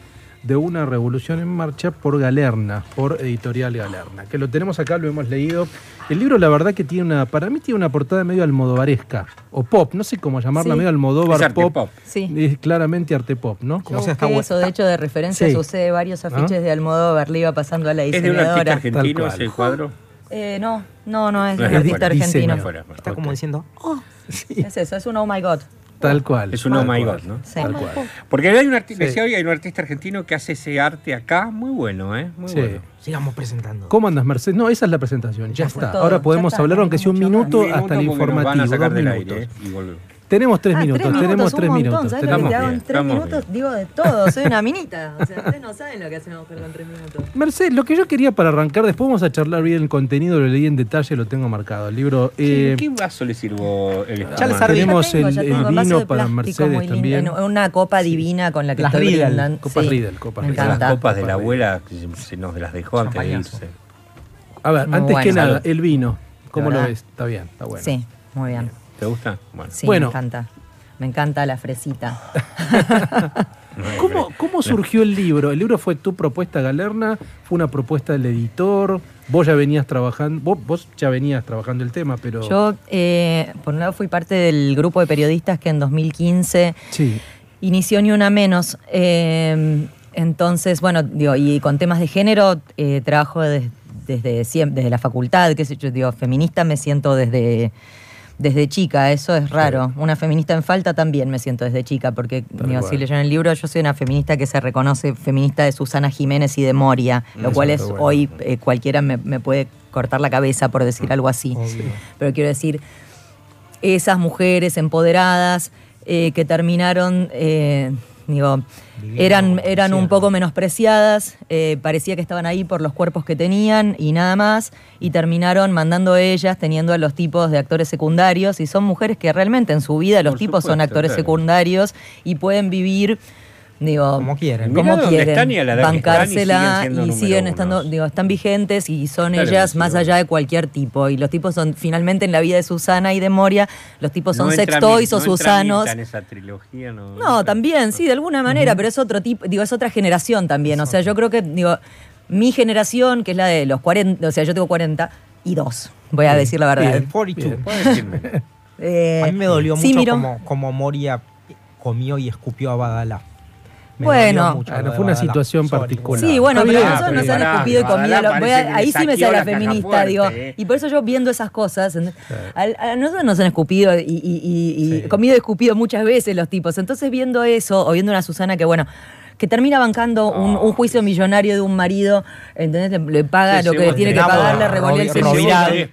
de una revolución en marcha por Galerna, por Editorial Galerna, que lo tenemos acá, lo hemos leído. El libro, la verdad que tiene una, para mí tiene una portada medio almodovaresca, o pop, no sé cómo llamarla, Sí. medio almodóvar Es arte pop. pop. Sí. Es claramente arte pop, ¿no? Yo O sea, está eso, de hecho, de referencias Sí. usé varios afiches ¿Ah? de Almodóvar, le iba pasando a la ¿Es de un artista diseñadora. argentino ese cuadro? Eh, no, no, no es de No, un artista argentino. Fuera, Está ok. como diciendo, oh, Es eso, es un oh my god. Tal cual. Es un oh my God, ¿no? Sí. Tal cual. Porque hay un artista, Sí. hay un artista argentino que hace ese arte acá, muy bueno, ¿eh? Muy Sí. bueno. sigamos presentando. ¿Cómo andas, Mercedes? No, esa es la presentación, ya está. todo, Ahora podemos está, hablar, aunque sea un minuto, hasta el nos informativo. Van a sacar del aire, ¿eh? y volvemos. Tenemos tres Ah, minutos, tres tenemos minutos, tres un montón, minutos. ¿sabes tenemos- lo que te hago en bien, tres estamos minutos? Digo de todo, soy una minita. O sea, ustedes no saben lo que hace una mujer con tres minutos. Mercedes, lo que yo quería para arrancar, después vamos a charlar bien el contenido, lo leí en detalle, lo tengo marcado. El libro. eh, ¿Qué, qué vaso le sirvo el espumante? serví. Tenemos Ya tengo, el- ya el vino de para Mercedes también. una copa divina con la que Las estoy Riedel, brindando. copas Sí, Riedel, copas me Riedel. Las copas de la Copa abuela que se nos las dejó antes de irse. a ver, antes que nada, el vino. ¿Cómo lo ves? Está bien, está bueno. Sí, muy bien. ¿Te gusta? Bueno. Sí, Bueno. me encanta. Me encanta la fresita. ¿Cómo, ¿Cómo surgió el libro? ¿El libro fue tu propuesta, Galerna? ¿Fue una propuesta del editor? ¿Vos ya venías trabajando? Vos, vos ya venías trabajando el tema, pero. Yo, eh, por un lado, fui parte del grupo de periodistas que en 2015 Sí. inició Ni Una Menos. Eh, entonces, bueno, digo, y con temas de género eh, trabajo des- desde, siempre, desde la facultad, qué sé yo, digo, feminista me siento desde, desde chica, eso es raro. Una feminista en falta también me siento desde chica, porque digo, si leyeron el libro, yo soy una feminista que se reconoce feminista de Susana Jiménez y de Moria, lo cual es bueno. hoy eh, cualquiera me, me puede cortar la cabeza por decir algo así. Pero quiero decir, esas mujeres empoderadas eh, que terminaron, eh, digo, eran, eran un poco menospreciadas, eh, parecía que estaban ahí por los cuerpos que tenían y nada más, y terminaron mandando ellas, teniendo a los tipos de actores secundarios, y son mujeres que realmente en su vida los Por tipos son actores claro. secundarios y pueden vivir... Digo, Como quieren. Como quieren están y a la edad que están y bancársela siguen y siguen unos. estando, digo, están vigentes y son Claro ellas sí, más allá de cualquier tipo. Y los tipos son, finalmente en la vida de Susana y de Moria, los tipos son No sextoys o no Susanos. En esa trilogía, no, No, también, sí, de alguna manera, pero es otro tipo, digo, es otra generación también. O sea, yo creo que, digo, mi generación, que es la de los 40, o sea, yo tengo 40 y dos, voy a decir la verdad. Bien. 42. Puedes decirme. Eh, A mí me dolió sí, mucho como, como Moria comió y escupió a Badalá. Me Bueno. mucho Bueno, de fue una situación Sorry. particular. Sí, bueno, pero bien, nosotros nos han escupido y comido. lo- voy a- ahí sí me sale la feminista, fuerte, digo. eh. Y por eso yo viendo esas cosas, ¿entendés? Al- a, nosotros nos han escupido y, y- y- y comido y escupido muchas veces los tipos. Entonces viendo eso, o viendo una Susana que, bueno, que termina bancando un, un juicio millonario de un marido, ¿entendés? Le, le paga Se lo que tiene que el pagar, le Rovi- revolea el Roviral.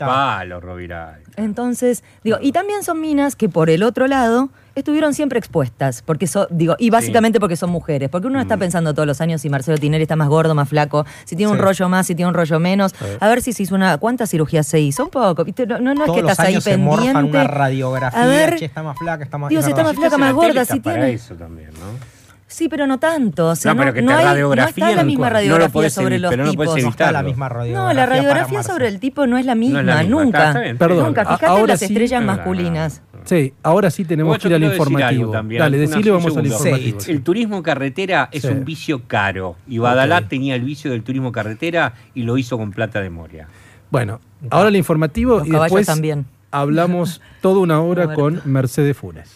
Entonces, digo, y también son minas que por el otro lado estuvieron siempre expuestas, porque son, digo, y básicamente porque son mujeres, porque uno Mm. está pensando todos los años si Marcelo Tinelli está más gordo, más flaco, si tiene un rollo más, si tiene un rollo menos, a ver si se hizo una, ¿cuántas cirugías se hizo? Un poco, ¿viste? No, no, no es Todos que los estás ahí años se morfan pendiente. una radiografía, A ver, che, está más flaca, está más... si está más flaca, más gorda, si para tiene... eso también, ¿no? Sí, pero no tanto. O sea, No, no, pero que no te hay- no radiografían está la misma cuando- no lo radiografía podés sobre los pero no tipos. podés No está la misma radiografía No, la radiografía sobre el tipo no es la misma, No es la misma. nunca. Está- está bien. Perdón, Nunca. Fíjate ahora en las sí- estrellas No, no, no, masculinas. Sí, ahora sí tenemos que ir al informativo. también, Dale, un vamos al informativo. Sí. El turismo carretera es Sí. un vicio caro y Badalá Ok. tenía el vicio del turismo carretera y lo hizo con plata de Moria. Bueno, ahora el informativo Los y después también. hablamos toda una hora con Mercedes Funes.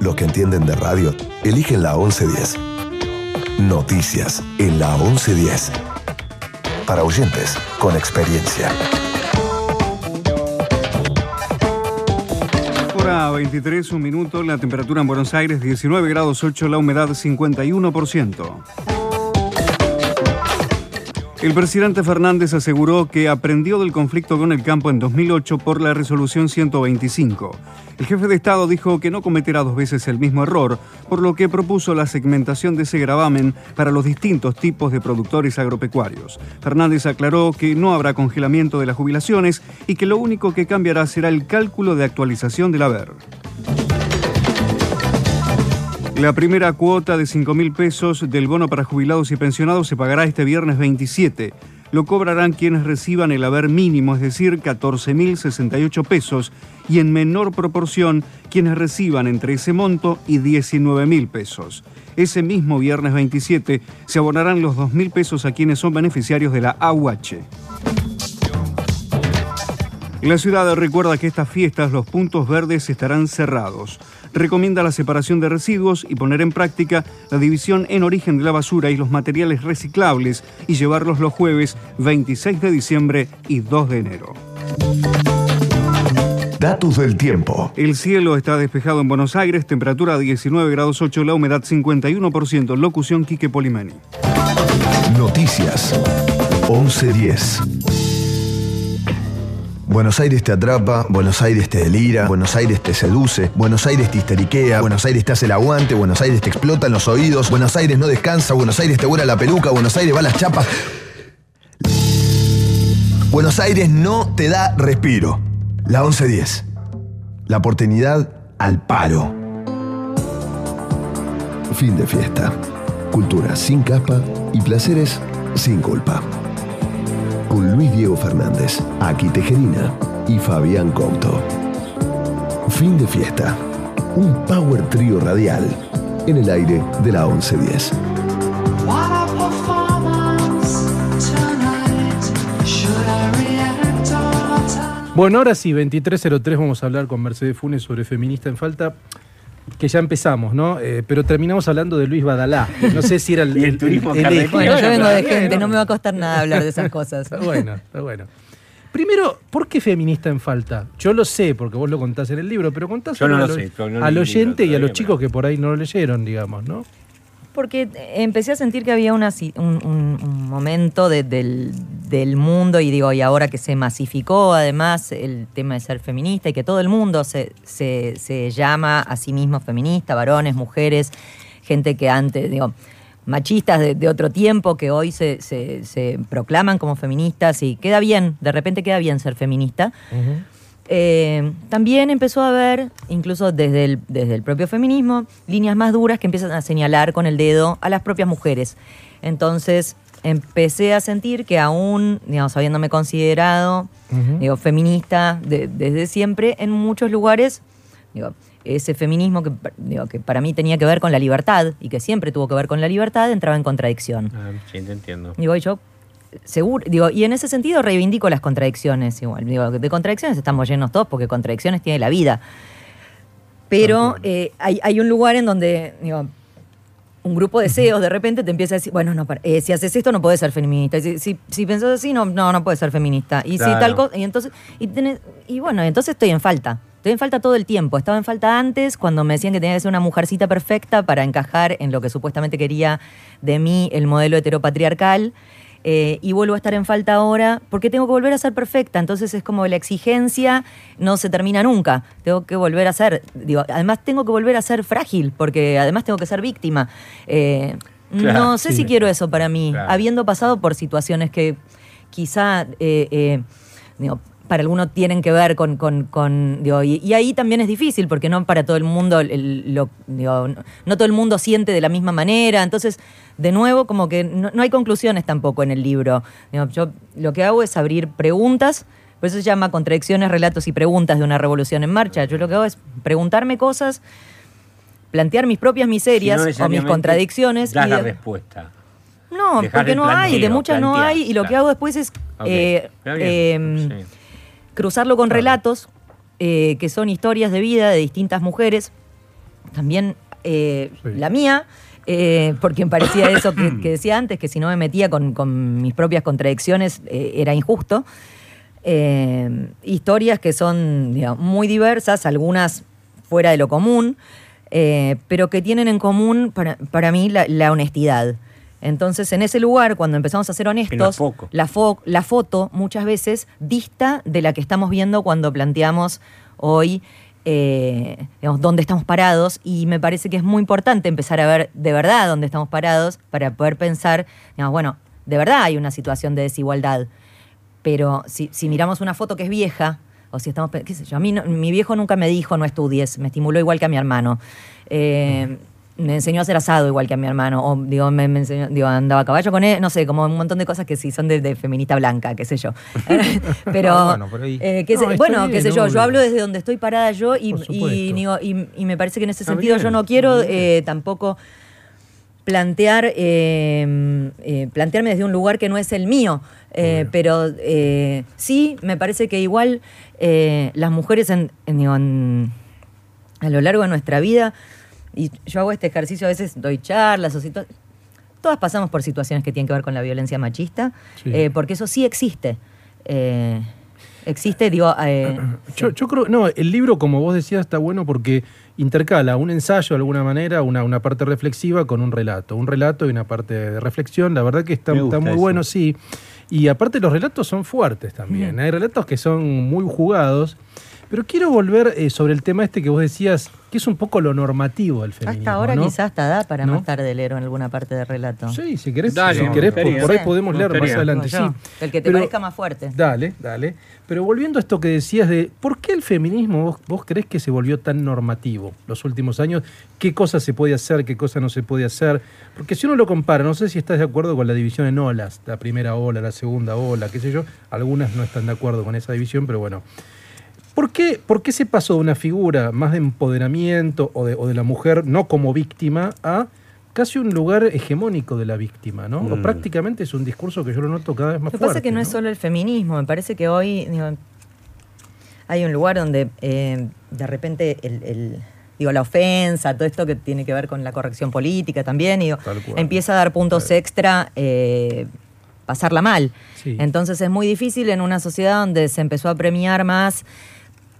Los que entienden de radio eligen la 1110. Noticias en la 1110. Para oyentes con experiencia. Hora 23, un minuto, la temperatura en Buenos Aires 19 grados 8, la humedad 51%. El presidente Fernández aseguró que aprendió del conflicto con el campo en 2008 por la resolución 125. El jefe de Estado dijo que no cometerá dos veces el mismo error, por lo que propuso la segmentación de ese gravamen para los distintos tipos de productores agropecuarios. Fernández aclaró que no habrá congelamiento de las jubilaciones y que lo único que cambiará será el cálculo de actualización del haber. La primera cuota de 5 mil pesos del bono para jubilados y pensionados se pagará este viernes 27. Lo cobrarán quienes reciban el haber mínimo, es decir, 14.068 pesos, y en menor proporción quienes reciban entre ese monto y 19.000 pesos. Ese mismo viernes 27 se abonarán los 2.000 pesos a quienes son beneficiarios de la AUH. La ciudad recuerda que estas fiestas los puntos verdes estarán cerrados. Recomienda la separación de residuos y poner en práctica la división en origen de la basura y los materiales reciclables y llevarlos los jueves 26 de diciembre y 2 de enero. Datos del tiempo. El cielo está despejado en Buenos Aires, temperatura 19 grados 8, la humedad 51%, locución Quique Polimeni. Noticias 1110. Buenos Aires te atrapa, Buenos Aires te delira, Buenos Aires te seduce, Buenos Aires te histeriquea, Buenos Aires te hace el aguante, Buenos Aires te explota en los oídos, Buenos Aires no descansa, Buenos Aires te vuela la peluca, Buenos Aires va a las chapas. Buenos Aires no te da respiro. La 1110. La oportunidad al palo. Fin de fiesta. Cultura sin capa y placeres sin culpa. Con Luis Diego Fernández, Aki Tejerina y Fabián Couto. Fin de fiesta. Un power trío radial en el aire de la 1110. Bueno, ahora sí, 2303 vamos a hablar con Mercedes Funes sobre Feminista en Falta, que ya empezamos, ¿no? Eh, pero terminamos hablando de Luis Badalá. No sé si era el, Y el el- turismo el eje. Bueno, yo vengo de gente, no me va a costar nada hablar de esas cosas. Está bueno, está bueno. Primero, ¿por qué feminista en falta? Yo lo sé, porque vos lo contás en el libro, pero contás no al, oyente y a los chicos que por ahí no lo leyeron, digamos, ¿no? Porque empecé a sentir que había un, un- un momento de- del, mundo, y digo, y ahora que se masificó además el tema de ser feminista y que todo el mundo se, se, se llama a sí mismo feminista, varones, mujeres, gente que antes, digo, machistas de, otro tiempo que hoy se- se proclaman como feministas y queda bien, de repente queda bien ser feminista. Eh, también empezó a haber, incluso desde el, desde el propio feminismo, líneas más duras que empiezan a señalar con el dedo a las propias mujeres. Entonces empecé a sentir que aún, digamos, habiéndome considerado, digo, feminista de- desde siempre, en muchos lugares, digo, ese feminismo que, digo, que para mí tenía que ver con la libertad y que siempre tuvo que ver con la libertad, entraba en contradicción. Ah, sí, te entiendo. Digo, y yo seguro, digo, y en ese sentido reivindico las contradicciones igual. Digo, de contradicciones estamos llenos todos porque contradicciones tiene la vida. Pero eh, hay, hay un lugar en donde, digo, un grupo de CEOs de repente te empieza a decir, bueno, no, eh, si haces esto no puedes ser feminista. Si, si, si pensás así, no, no, no puedes ser feminista. Y si tal cosa, y entonces, y, tenés- y bueno, entonces estoy en falta. Estoy en falta todo el tiempo. Estaba en falta antes cuando me decían que tenía que ser una mujercita perfecta para encajar en lo que supuestamente quería de mí el modelo heteropatriarcal. Eh, y vuelvo a estar en falta ahora porque tengo que volver a ser perfecta. Entonces es como la exigencia no se termina nunca. Tengo que volver a ser, digo, además tengo que volver a ser frágil porque además tengo que ser víctima. Eh, Claro, no sé sí. si quiero eso para mí, Claro. habiendo pasado por situaciones que quizá eh, eh, digo, para algunos tienen que ver con, con- con, digo, y, y ahí también es difícil porque no para todo el mundo el- lo- digo, no, no todo el mundo siente de la misma manera entonces de nuevo como que no, no hay conclusiones tampoco en el libro Digo, yo lo que hago es abrir preguntas por eso se llama contradicciones relatos y preguntas de una revolución en marcha yo lo que hago es preguntarme cosas plantear mis propias miserias Si no o mis contradicciones Das y la de- respuesta. no, Dejar porque no hay, de muchas no hay, y lo que hago después es eh, eh, sí. Cruzarlo con relatos eh, que son historias de vida de distintas mujeres, también eh, Sí. la mía, eh, porque me parecía eso que, que decía antes, que si no me metía con, con mis propias contradicciones era injusto. Historias que son digamos, muy diversas, algunas fuera de lo común, pero que tienen en común para, para mí la, la honestidad. Entonces, en ese lugar, cuando empezamos a ser honestos, la, fo- la foto muchas veces dista de la que estamos viendo cuando planteamos hoy eh, digamos, dónde estamos parados. Y me parece que es muy importante empezar a ver de verdad dónde estamos parados para poder pensar, digamos, bueno, de verdad hay una situación de desigualdad, pero si, si miramos una foto que es vieja, o si estamos, qué sé yo, a mí no- mi viejo nunca me dijo no estudies, me estimuló igual que a mi hermano. Eh, me enseñó a hacer asado igual que a mi hermano, o digo, me, me enseñó, digo, andaba a caballo con él, no sé, como un montón de cosas que sí son de, de feminista blanca, qué sé yo. pero, Ah, bueno, pero ahí- eh, qué No, bueno, qué sé yo, yo hablo desde donde estoy parada yo y, digo, y- y me parece que en ese sentido bien, yo no quiero eh, tampoco plantear eh, eh, plantearme desde un lugar que no es el mío. Pero sí me parece que igual las mujeres en, en- digo, en- a lo largo de nuestra vida y yo hago este ejercicio a veces doy charlas o todas pasamos por situaciones que tienen que ver con la violencia machista Sí. eh, porque eso sí existe Eh, existe digo eh, Yo, yo creo, no, el libro, como vos decías, está bueno porque intercala un ensayo de alguna manera, una, una parte reflexiva con un relato. Un relato y una parte de reflexión. La verdad que está, está muy eso. bueno, sí. Y aparte los relatos son fuertes también. Hay relatos que son muy jugados. Pero quiero volver eh, sobre el tema este que vos decías, que es un poco lo normativo del feminismo. hasta ahora ¿no? quizás hasta da para ¿No? más tarde leer en alguna parte del relato Sí, si querés, Dale, si querés, por, ahí podemos leer más adelante. Sí. el que te Pero- parezca más fuerte Dale, dale. Pero volviendo a esto que decías de por qué el feminismo vos, vos crees que se volvió tan normativo los últimos años, qué cosas se puede hacer, qué cosas no se puede hacer. Porque si uno lo compara, no sé si estás de acuerdo con la división en olas, la primera ola, la segunda ola, qué sé yo, algunas no están de acuerdo con esa división, pero bueno. ¿Por qué, por qué se pasó de una figura más de empoderamiento o de, o de la mujer no como víctima a casi un lugar hegemónico de la víctima, ¿no? O Mm. prácticamente es un discurso que yo lo noto cada vez más Lo que pasa es que no, es solo el feminismo, me parece que hoy digo, hay un lugar donde eh, de repente el, el- digo, la ofensa, todo esto que tiene que ver con la corrección política también, digo, empieza a dar puntos extra, eh, pasarla mal. Sí. Entonces es muy difícil en una sociedad donde se empezó a premiar más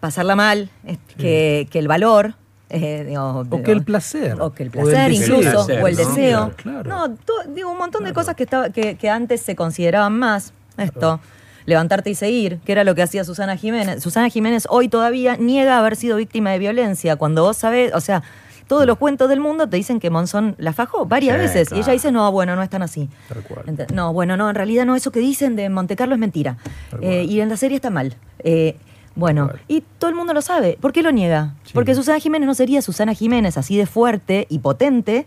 pasarla mal que, que el valor. eh, digo, O que el placer. o que el placer incluso, El o el deseo. Claro, claro. No, digo, un montón de cosas que, estaba, que, que antes se consideraban más. Esto, levantarte y seguir, que era lo que hacía Susana Jiménez. Susana Jiménez hoy todavía niega haber sido víctima de violencia, cuando vos sabés, o sea, todos los cuentos del mundo te dicen que Monzón la fajó varias Sí, veces. Y ella dice, no, bueno, no están así. Tal cual. No, bueno, no, en realidad no, eso que dicen de Monte Carlo es mentira. Eh, y en la serie está mal. Eh, bueno, y todo el mundo lo sabe. ¿Por qué lo niega? Sí. Porque Susana Jiménez no sería Susana Jiménez así de fuerte y potente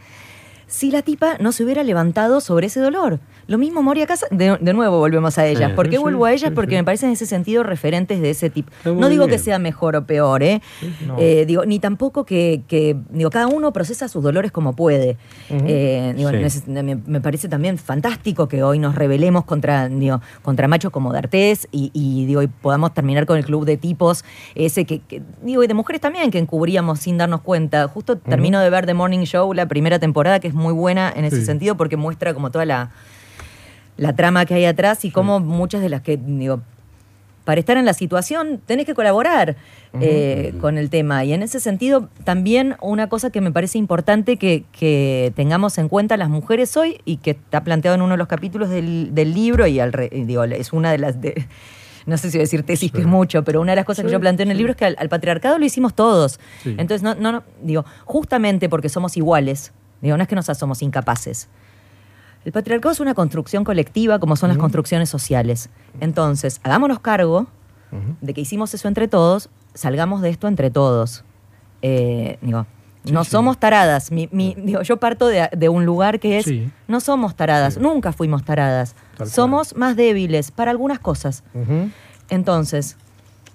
si la tipa no se hubiera levantado sobre ese dolor. Lo mismo Moria Casa, de, de nuevo volvemos a ellas. Sí. ¿Por qué Sí, vuelvo a ellas? sí, Porque me parecen en ese sentido referentes de ese tipo. No digo que sea mejor o peor, ¿eh? No. Eh, digo, ni tampoco que, que- digo, cada uno procesa sus dolores como puede. Eh, digo, me, me parece también fantástico que hoy nos rebelemos contra, digo, contra machos como D'Artés y, y, digo, y podamos terminar con el club de tipos, ese que, que- digo, y de mujeres también que encubríamos sin darnos cuenta. Justo termino de ver The Morning Show, la primera temporada, que es muy buena en ese Sí. sentido porque muestra como toda la, la trama que hay atrás y cómo muchas de las que, digo, para estar en la situación tenés que colaborar eh, con el tema. Y en ese sentido, también una cosa que me parece importante que, que tengamos en cuenta las mujeres hoy y que está planteado en uno de los capítulos del, del libro y al re- y digo, es una de las... de- no sé si voy a decir tesis, que es mucho, pero una de las cosas que yo planteo en el libro es que al, al patriarcado lo hicimos todos. Sí. Entonces, no, no, no, digo, justamente porque somos iguales, digo, no es que nos somos incapaces. El patriarcado es una construcción colectiva como son las construcciones sociales. Entonces, hagámonos cargo de que hicimos eso entre todos, salgamos de esto entre todos. Eh, digo, no somos taradas. Mi- mi- digo, yo parto de, de un lugar que es, Sí. no somos taradas, nunca fuimos taradas. Tal cual. Somos más débiles para algunas cosas. Entonces,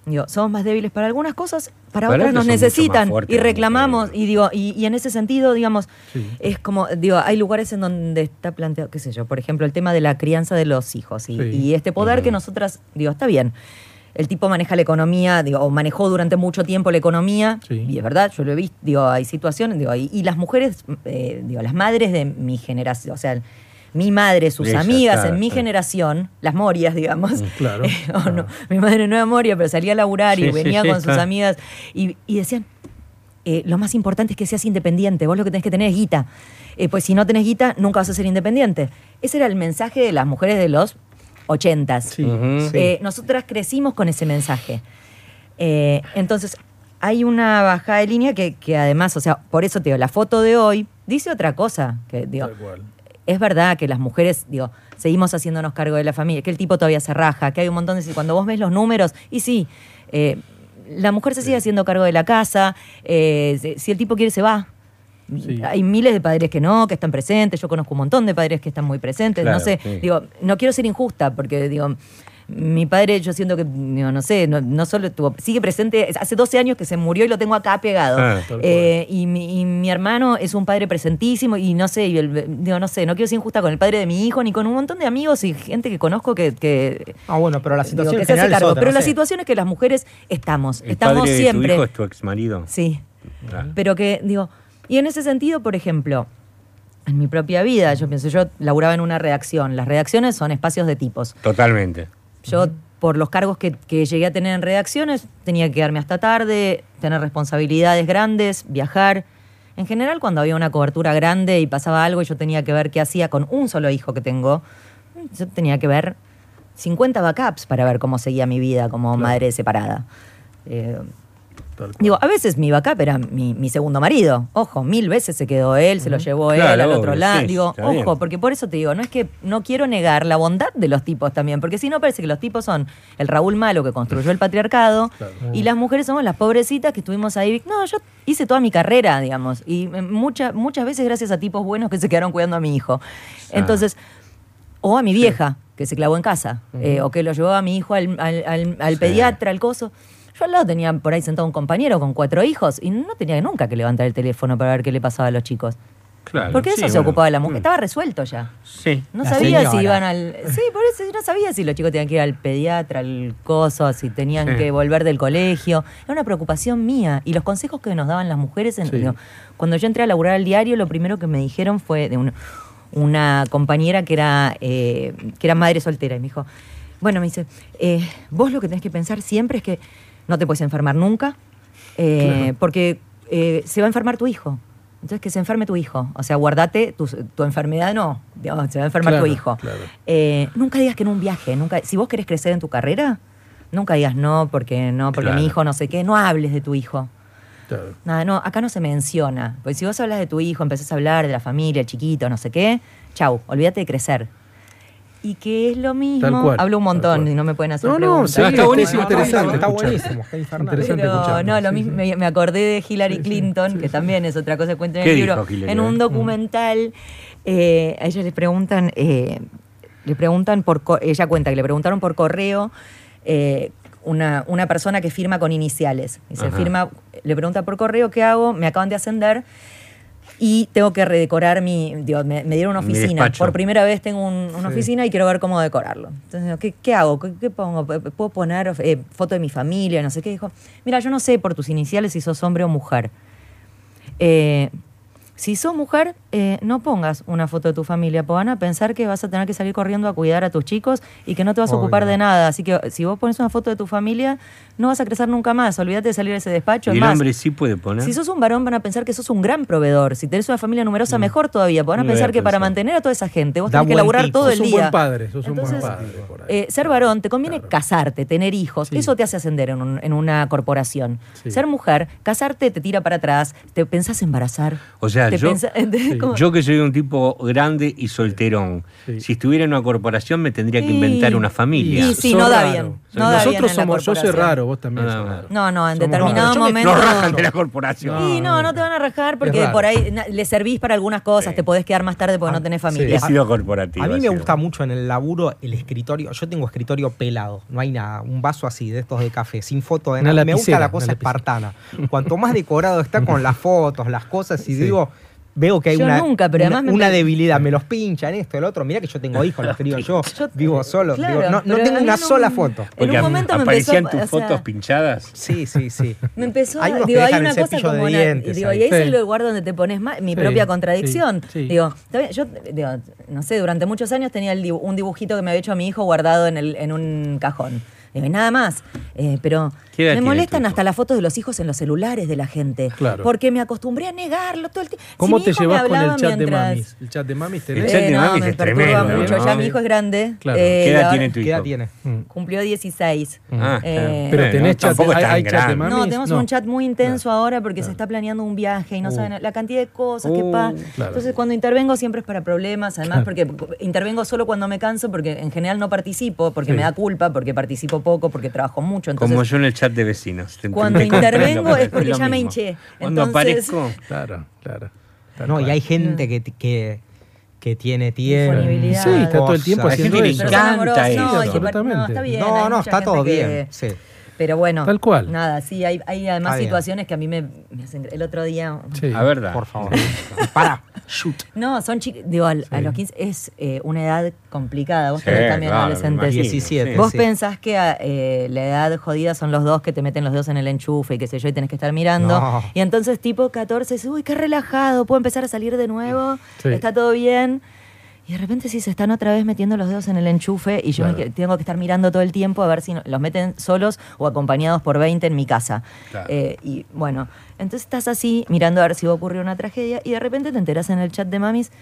digo, somos más débiles para algunas cosas, para, Para otras nos necesitan fuertes y reclamamos. Y digo, y, y en ese sentido, digamos, Sí. es como, digo, hay lugares en donde está planteado, qué sé yo, por ejemplo, el tema de la crianza de los hijos y, Sí. y este poder que nosotras, digo, está bien. El tipo maneja la economía, digo, o manejó durante mucho tiempo la economía, Sí. y es verdad, yo lo he visto, digo, hay situaciones, digo, y, y las mujeres, eh, digo, las madres de mi generación, o sea, mi madre, sus amigas claro, en mi claro. generación, las morias, digamos, claro, eh, o claro. no, mi madre no era moria, pero salía a laburar y Sí, venía sí, con sus claro. amigas y, y decían, eh, lo más importante es que seas independiente, vos lo que tenés que tener es guita. Eh, pues si no tenés guita, nunca vas a ser independiente. Ese era el mensaje de las mujeres de los ochentas. Sí, sí. Eh, nosotras crecimos con ese mensaje. Eh, entonces, hay una bajada de línea que, que además, o sea, por eso te digo, la foto de hoy dice otra cosa. Que, digo, Tal cual. Es verdad que las mujeres, digo, seguimos haciéndonos cargo de la familia, que el tipo todavía se raja, que hay un montón de... Cuando vos ves los números, y sí, eh, la mujer se sigue haciendo cargo de la casa, eh, si- el tipo quiere se va. Sí. Hay miles de padres que no, que están presentes, yo conozco un montón de padres que están muy presentes, Claro, no sé, sí. digo, no quiero ser injusta, porque digo, mi padre yo siento que, digo, no sé, no, no solo estuvo, sigue presente, hace 12 años que se murió y lo tengo acá pegado. Ah. Eh, y, mi, y mi hermano es un padre presentísimo y no sé, y el- digo, no sé, no quiero ser injusta con el padre de mi hijo ni con un montón de amigos y gente que conozco que, que, Ah, bueno, pero la digo, situación que en se hace cargo. otra, pero no la sé. situación es que las mujeres estamos, El estamos padre de siempre. tu hijo es tu ex marido. Sí. Pero que, digo, y en ese sentido, por ejemplo, en mi propia vida, yo pienso, yo laburaba en una redacción. Las redacciones son espacios de tipos. Totalmente. Yo, por los cargos que, que llegué a tener en redacciones, tenía que quedarme hasta tarde, tener responsabilidades grandes, viajar. En general, cuando había una cobertura grande y pasaba algo y yo tenía que ver qué hacía con un solo hijo que tengo, yo tenía que ver 50 backups para ver cómo seguía mi vida como madre separada. Eh. Digo, a veces mi backup era mi, mi segundo marido. Ojo, mil veces se quedó él, se lo llevó él al otro obvio, lado. sí, digo, bien. ojo, porque por eso te digo, no es que no quiero negar la bondad de los tipos también, porque si no parece que los tipos son el Raúl malo que construyó el patriarcado Claro. y las mujeres somos las pobrecitas que estuvimos ahí. No, yo hice toda mi carrera, digamos, y eh, mucha- muchas veces gracias a tipos buenos que se quedaron cuidando a mi hijo. Entonces, o a mi vieja, que se clavó en casa, eh, o que lo llevó a mi hijo al, al- al- al Sí. pediatra, al coso. Yo al lado tenía por ahí sentado un compañero con cuatro hijos y no tenía nunca que levantar el teléfono para ver qué le pasaba a los chicos. Claro. Porque eso sí, se bueno. ocupaba la mujer. Mm. Estaba resuelto ya. Sí. No La sabía si iban al. Sí, por eso yo no sabía si los chicos tenían que ir al pediatra, al coso, si tenían Sí. que volver del colegio. Era una preocupación mía. Y los consejos que nos daban las mujeres. en- Sí. digo, cuando yo entré a laburar al diario, lo primero que me dijeron fue de un- una compañera que era, eh, que era madre soltera. Y me dijo: Bueno, me dice, eh, vos lo que tenés que pensar siempre es que no te puedes enfermar nunca, eh, porque eh, se va a enfermar tu hijo. Entonces, que se enferme tu hijo. O sea, guardate tu, tu enfermedad, no. se va a enfermar Claro, tu hijo. claro. Eh, nunca digas que en un viaje, nunca, si vos querés crecer en tu carrera, nunca digas no, porque no, porque mi hijo no sé qué, no hables de tu hijo. Claro. Nada, no, acá no se menciona. Porque si vos hablas de tu hijo, empezás a hablar de la familia, el chiquito, no sé qué, chau, olvídate de crecer. Y que es lo mismo. Tal cual, Hablo un montón y no me pueden hacer No, no, preguntas. sí, está está buenísimo, interesante. Está buenísimo, Fernández. Interesante Pero no, lo Sí, mismo, sí. me, acordé de Hillary Sí, Clinton, sí, que sí. también es otra cosa que cuenta en ¿Qué el libro. dijo Hillary, En un eh? documental, eh, a ella le preguntan, eh, le preguntan por, ella cuenta que le preguntaron por correo eh, una, una persona que firma con iniciales. Dice, Ajá. firma, le pregunta por correo, ¿qué hago? Me acaban de ascender y tengo que redecorar mi, digo, me, me dieron una oficina. Por primera vez tengo un- una Sí. oficina y quiero ver cómo decorarlo. Entonces, ¿qué, qué hago? ¿Qué, qué pongo? ¿P- ¿Puedo poner eh, foto de mi familia? No sé qué. Dijo, mira, yo no sé por tus iniciales si sos hombre o mujer. Eh, Si sos mujer, eh, no pongas una foto de tu familia, porque van a pensar que vas a tener que salir corriendo a cuidar a tus chicos y que no te vas a ocupar de nada. Así que si vos pones una foto de tu familia, no vas a crecer nunca más. Olvídate de salir de ese despacho. Y Es el más, hombre sí puede poner. si sos un varón, van a pensar que sos un gran proveedor. Si tenés una familia numerosa, mejor todavía. Van a No voy a pensar que para mantener a toda esa gente, vos Da tenés que laburar tipo. todo Sos el un día. buen padre, sos un buen padre. eh, ser varón, te conviene casarte, tener hijos. Eso te hace ascender en, un- en una corporación. Sí. Ser mujer, casarte te tira para atrás, te pensás embarazar. O sea, te yo, ¿entendés? Como- yo que soy un tipo grande y solterón, Sí. si estuviera en una corporación me tendría que inventar una familia. y sí, no da bien, no da Nosotros somos, yo soy raro, vos también No, sos no, raro. No, no, en Somos determinado momento. Nos rajan de la corporación. Y no, no te van a rajar porque por ahí le servís para algunas cosas, te podés quedar más tarde porque no tenés familia. He sido corporativo. A mí me gusta mucho en el laburo el escritorio. Yo tengo escritorio pelado, no hay nada. Un vaso así, de estos de café, sin foto de nada. Me gusta lapicera, la cosa lapicera. espartana. Cuanto más decorado está con las fotos, las cosas, y digo, veo que hay Yo una, nunca, pero una, además me- una debilidad. Me los pinchan esto, el otro. Mira que yo tengo hijos, lo escribo yo. Yo- vivo solo. claro, digo, no, tengo a una sola foto. En un momento me empezó aparecían a- tus o sea, fotos pinchadas. Sí, sí, sí. Me empezó a, Hay digo, hay una cosa como una- dientes digo, ahí. y ahí es Sí. el lugar donde te pones ma- mi Sí, propia contradicción. sí, sí. Digo, yo digo, no sé, durante muchos años tenía el un dibujito que me había hecho mi hijo guardado en, el, en un cajón. Digo, y nada más. Eh, pero ¿Qué edad me molestan hijo? hasta las fotos de los hijos en los celulares de la gente. Claro. Porque me acostumbré a negarlo todo el tiempo. ¿Cómo Si te hijo me llevas con el chat de mamis? ¿El chat de mamis El tenés? chat de Eh, no, mamis me es perturba tremendo, mucho. ¿no? Ya mi hijo es grande. Claro. eh, ¿Qué edad tiene tu ¿Qué edad hijo? tiene? Mm. Cumplió 16. Ah, Eh, Pero no, tenés chat, tampoco es hay, tan hay chat de grande. mamis. No, tenemos un chat muy intenso ahora porque se está planeando un viaje y no Uh. saben la cantidad de cosas que Uh, pasa. claro. Entonces, cuando intervengo siempre es para problemas, además porque intervengo solo cuando me canso, porque en general no participo, porque me da culpa, porque participo poco, porque trabajo mucho. Entonces, Como yo en el chat de vecinos. Te- cuando intervengo es porque ya me hinché. Cuando Entonces- aparezco, Claro, claro. No, y hay gente que, que, que tiene tiempo. Sí, está todo el tiempo haciendo eso. Le encanta eso. no, no, está todo bien. Sí. Pero bueno, Tal cual. nada, sí, hay, hay además situaciones que a mí me, me hacen... El otro día... Sí. a verdad. Por favor. Para. No, son chicos, digo, al- a los 15 es eh, una edad complicada. Vos Sí, tenés también claro, adolescentes. imagino, 17. sí. Vos Sí. pensás que ah, eh, la edad jodida son los dos que te meten los dedos en el enchufe y qué sé yo, y tenés que estar mirando. No. Y entonces, tipo 14, dices, uy, qué relajado, puedo empezar a salir de nuevo, Sí. está todo bien. Y de repente sí se están otra vez metiendo los dedos en el enchufe y yo me Claro. tengo que estar mirando todo el tiempo a ver si no- los meten solos o acompañados por 20 en mi casa. Claro. Eh, y bueno, entonces estás así mirando a ver si va a ocurrir una tragedia y de repente te enteras en el chat de mamis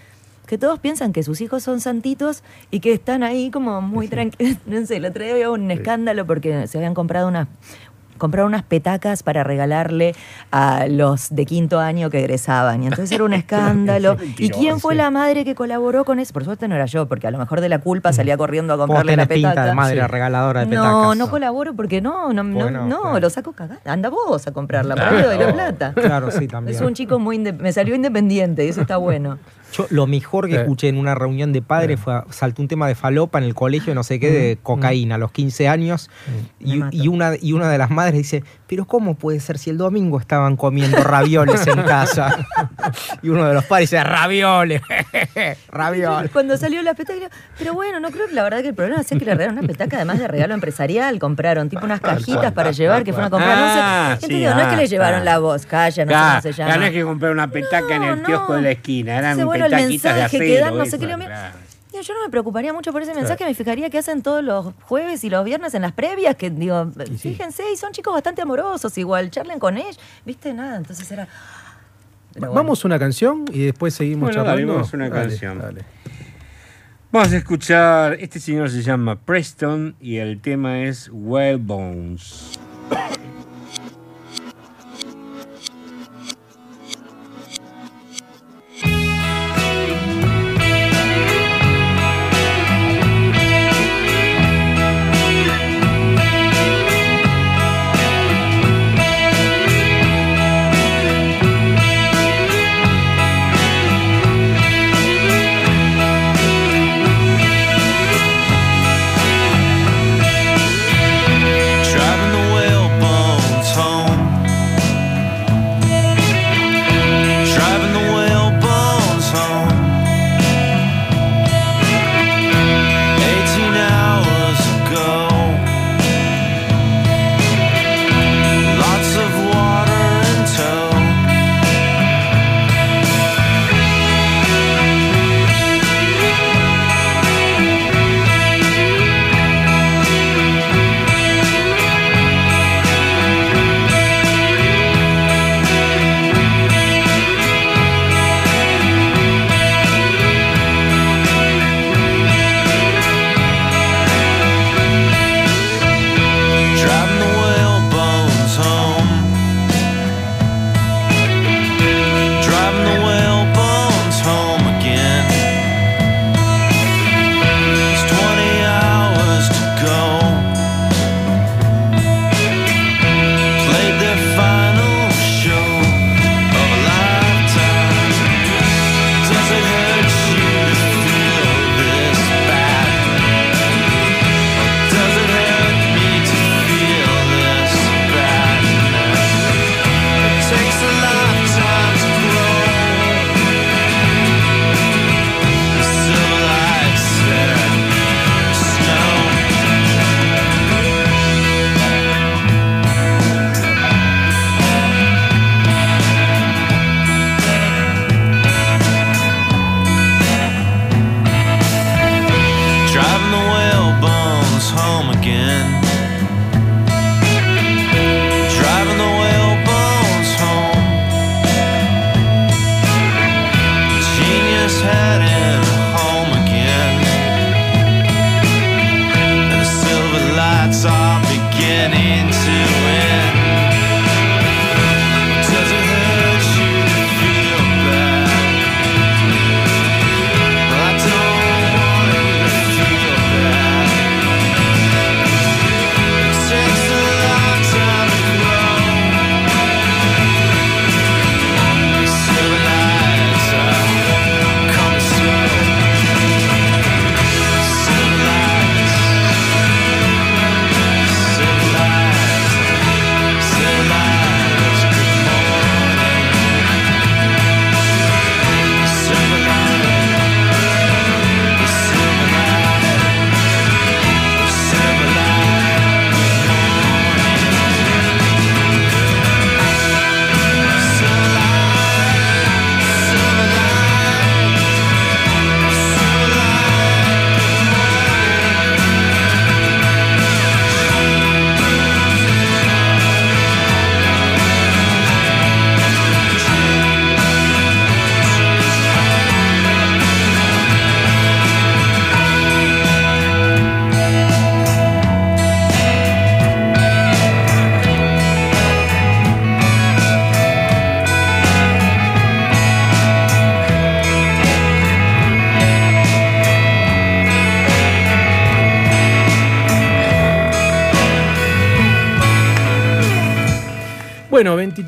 que todos piensan que sus hijos son santitos y que están ahí como muy tranquilos. No sé, el otro día había un escándalo porque se habían comprado unas compraron unas petacas para regalarle a los de quinto año que egresaban. Y entonces era un escándalo. ¿Y quién fue la madre que colaboró con eso? Por suerte no era yo, porque a lo mejor de la culpa salía corriendo a comprarle la pinta petaca. de madre Sí. regaladora de petacas. No, no colaboro porque no, no, no, Bueno, no, claro. lo saco cagada. Anda vos a comprarla, Claro. mí doy la plata. Claro, sí, también. Es un chico muy me salió independiente y eso está bueno. Yo lo mejor que Eh. escuché en una reunión de padres fue, saltó un tema de falopa en el colegio, no sé qué, de cocaína a los 15 años. Y una, y una de las madres dice, pero ¿cómo puede ser si el domingo estaban comiendo ravioles en casa? y uno de los padres dice, ravioles, ravioles. Cuando salió la petaca, digo, pero bueno, no creo que la verdad que el problema sea que le regalaron una petaca, además de regalo empresarial, compraron tipo unas cajitas para llevar que fueron a comprar. No, sé. Ah, Entonces sí, digo, no es que le llevaron la voz, calla, no sé cómo se llama. no es que comprar una petaca en el kiosco no. de la esquina, eran petaquitas de acero. que dan, no sé qué, yo no me preocuparía mucho por ese mensaje, me fijaría que hacen todos los jueves y los viernes en las previas, que digo, fíjense, y son chicos bastante amorosos, igual, charlen con ellos, ¿viste? Nada, entonces era... Bueno. Vamos a una canción y después seguimos Bueno, charlando. vamos a una Dale, canción. dale. Vamos a escuchar, este señor se llama Preston y el tema es Well Bones.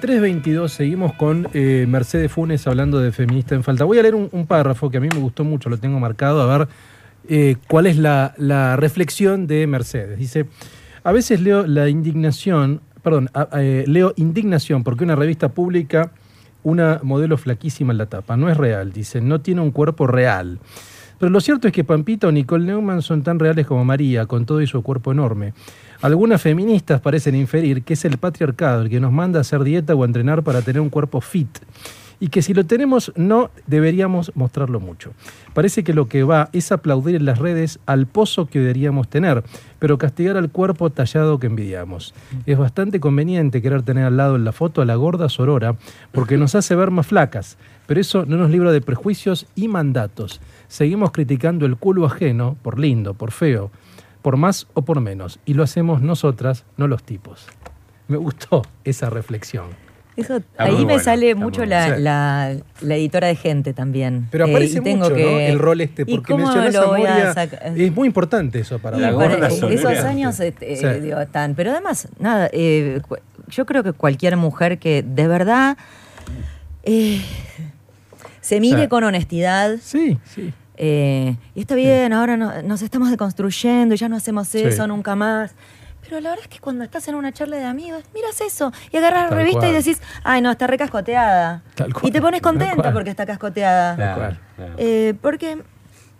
23-22, seguimos con eh, Mercedes Funes hablando de feminista en falta. Voy a leer un, párrafo que a mí me gustó mucho, lo tengo marcado, a ver eh, cuál es la, la reflexión de Mercedes. Dice, a veces leo la indignación, perdón, eh, leo indignación porque una revista pública una modelo flaquísima en la tapa. No es real, dice, no tiene un cuerpo real. Pero lo cierto es que Pampita o Nicole Neumann son tan reales como María, con todo y su cuerpo enorme. Algunas feministas parecen inferir que es el patriarcado el que nos manda a hacer dieta o entrenar para tener un cuerpo fit. Y que si lo tenemos no deberíamos mostrarlo mucho. Parece que lo que va es aplaudir en las redes al pozo que deberíamos tener, pero castigar al cuerpo tallado que envidiamos. Es bastante conveniente querer tener al lado en la foto a la gorda Sorora, porque nos hace ver más flacas, pero eso no nos libra de prejuicios y mandatos. Seguimos criticando el culo ajeno por lindo, por feo, por más o por menos, y lo hacemos nosotras, no los tipos. Me gustó esa reflexión. Eso, ahí me bueno, sale mucho la, la- la editora de gente también. Pero Eh, aparece y tengo mucho, que- ¿no? El rol este, ¿Y porque cómo mencionás a Moria. Es muy importante eso para la para esos años este, Sí. eh, digo, están. Pero además, nada, eh, yo creo que cualquier mujer que de verdad eh, se mire Sí. con honestidad. Sí, sí. Eh, y está bien, ahora no- nos estamos deconstruyendo y ya no hacemos Sí. eso nunca más. Pero la verdad es que cuando estás en una charla de amigos, miras eso y agarras la revista y decís, ay, no, está recascoteada. Tal cual, Y te pones contenta porque está cascoteada. Tal cual. Eh, porque,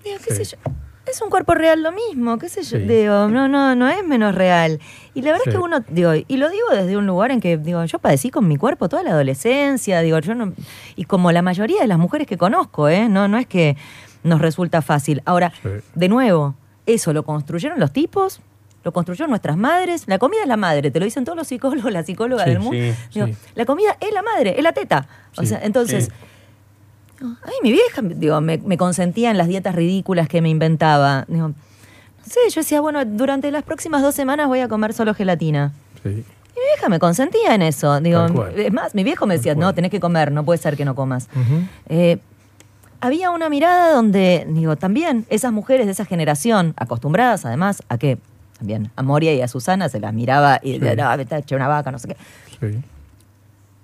digo, qué Sí. sé yo, es un cuerpo real lo mismo, qué sé yo, Sí. digo, no, no, no es menos real. Y la verdad es que uno, digo, y lo digo desde un lugar en que, digo, yo padecí con mi cuerpo toda la adolescencia, digo, yo no, y como la mayoría de las mujeres que conozco, ¿eh? No, no es que nos resulta fácil. Ahora, Sí. de nuevo, eso lo construyeron los tipos, lo construyeron nuestras madres. La comida es la madre, te lo dicen todos los psicólogos, las psicólogas Sí, del mundo. sí, Digo, sí. La comida es la madre, es la teta. O sea, entonces, ay, mi vieja, digo, me, me consentía en las dietas ridículas que me inventaba. Digo, no sé, yo decía, bueno, durante las próximas dos semanas voy a comer solo gelatina. Y mi vieja me consentía en eso. Digo, es más, mi viejo me decía, no, tenés que comer, no puede ser que no comas. Eh, había una mirada donde, digo, también esas mujeres de esa generación, acostumbradas además a que, también a Moria y a Susana se las miraba y decía, no, me está hecha una vaca, no sé qué. Sí.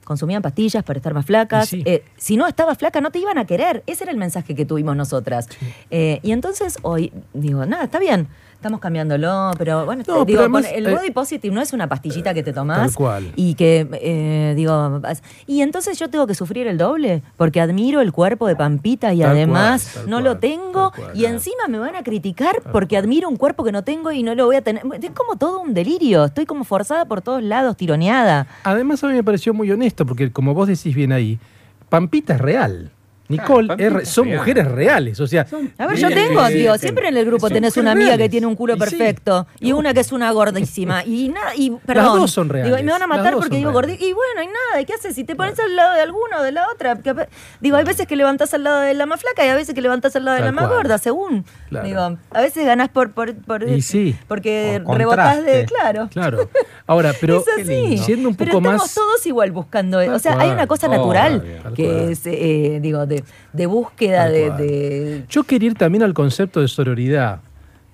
Consumían pastillas para estar más flacas. Sí. Eh, si no estabas flaca, no te iban a querer. Ese era el mensaje que tuvimos nosotras. Eh, y entonces hoy, digo, nada, está bien. Estamos cambiándolo, pero bueno, No, digo, pero además, con el eh, body positive no es una pastillita que te tomás Tal cual. y que, eh, digo, y entonces yo tengo que sufrir el doble porque admiro el cuerpo de Pampita y Tal además cual, no cual, lo tengo cual, y claro. encima me van a criticar porque admiro un cuerpo que no tengo y no lo voy a tener. Es como todo un delirio, estoy como forzada por todos lados, tironeada. Además, a mí me pareció muy honesto, porque como vos decís bien ahí, Pampita es real. Nicole, es son real. mujeres reales. O sea, A ver, yo eh, tengo, eh, digo, eh, siempre en el grupo tenés una amiga que tiene un culo Y sí. perfecto y una que es una gordísima y nada, y perdón. dos son reales, Digo, y me van a las matar porque digo gordísima. Y bueno, y nada, ¿y qué haces? Si te pones al lado de alguna o de la otra. que digo, hay veces que levantás al lado de la más flaca y a veces que levantás al lado de Tal la más cual. gorda, según. Claro. Digo, a veces ganás por, por, por Y sí. porque Por rebotás de, claro. Claro. Ahora, pero es así. siendo un Pero poco estamos más. todos igual buscando. Tal o sea, hay una cosa natural que es, eh, digo, de, de búsqueda de, Yo quería ir también al concepto de sororidad.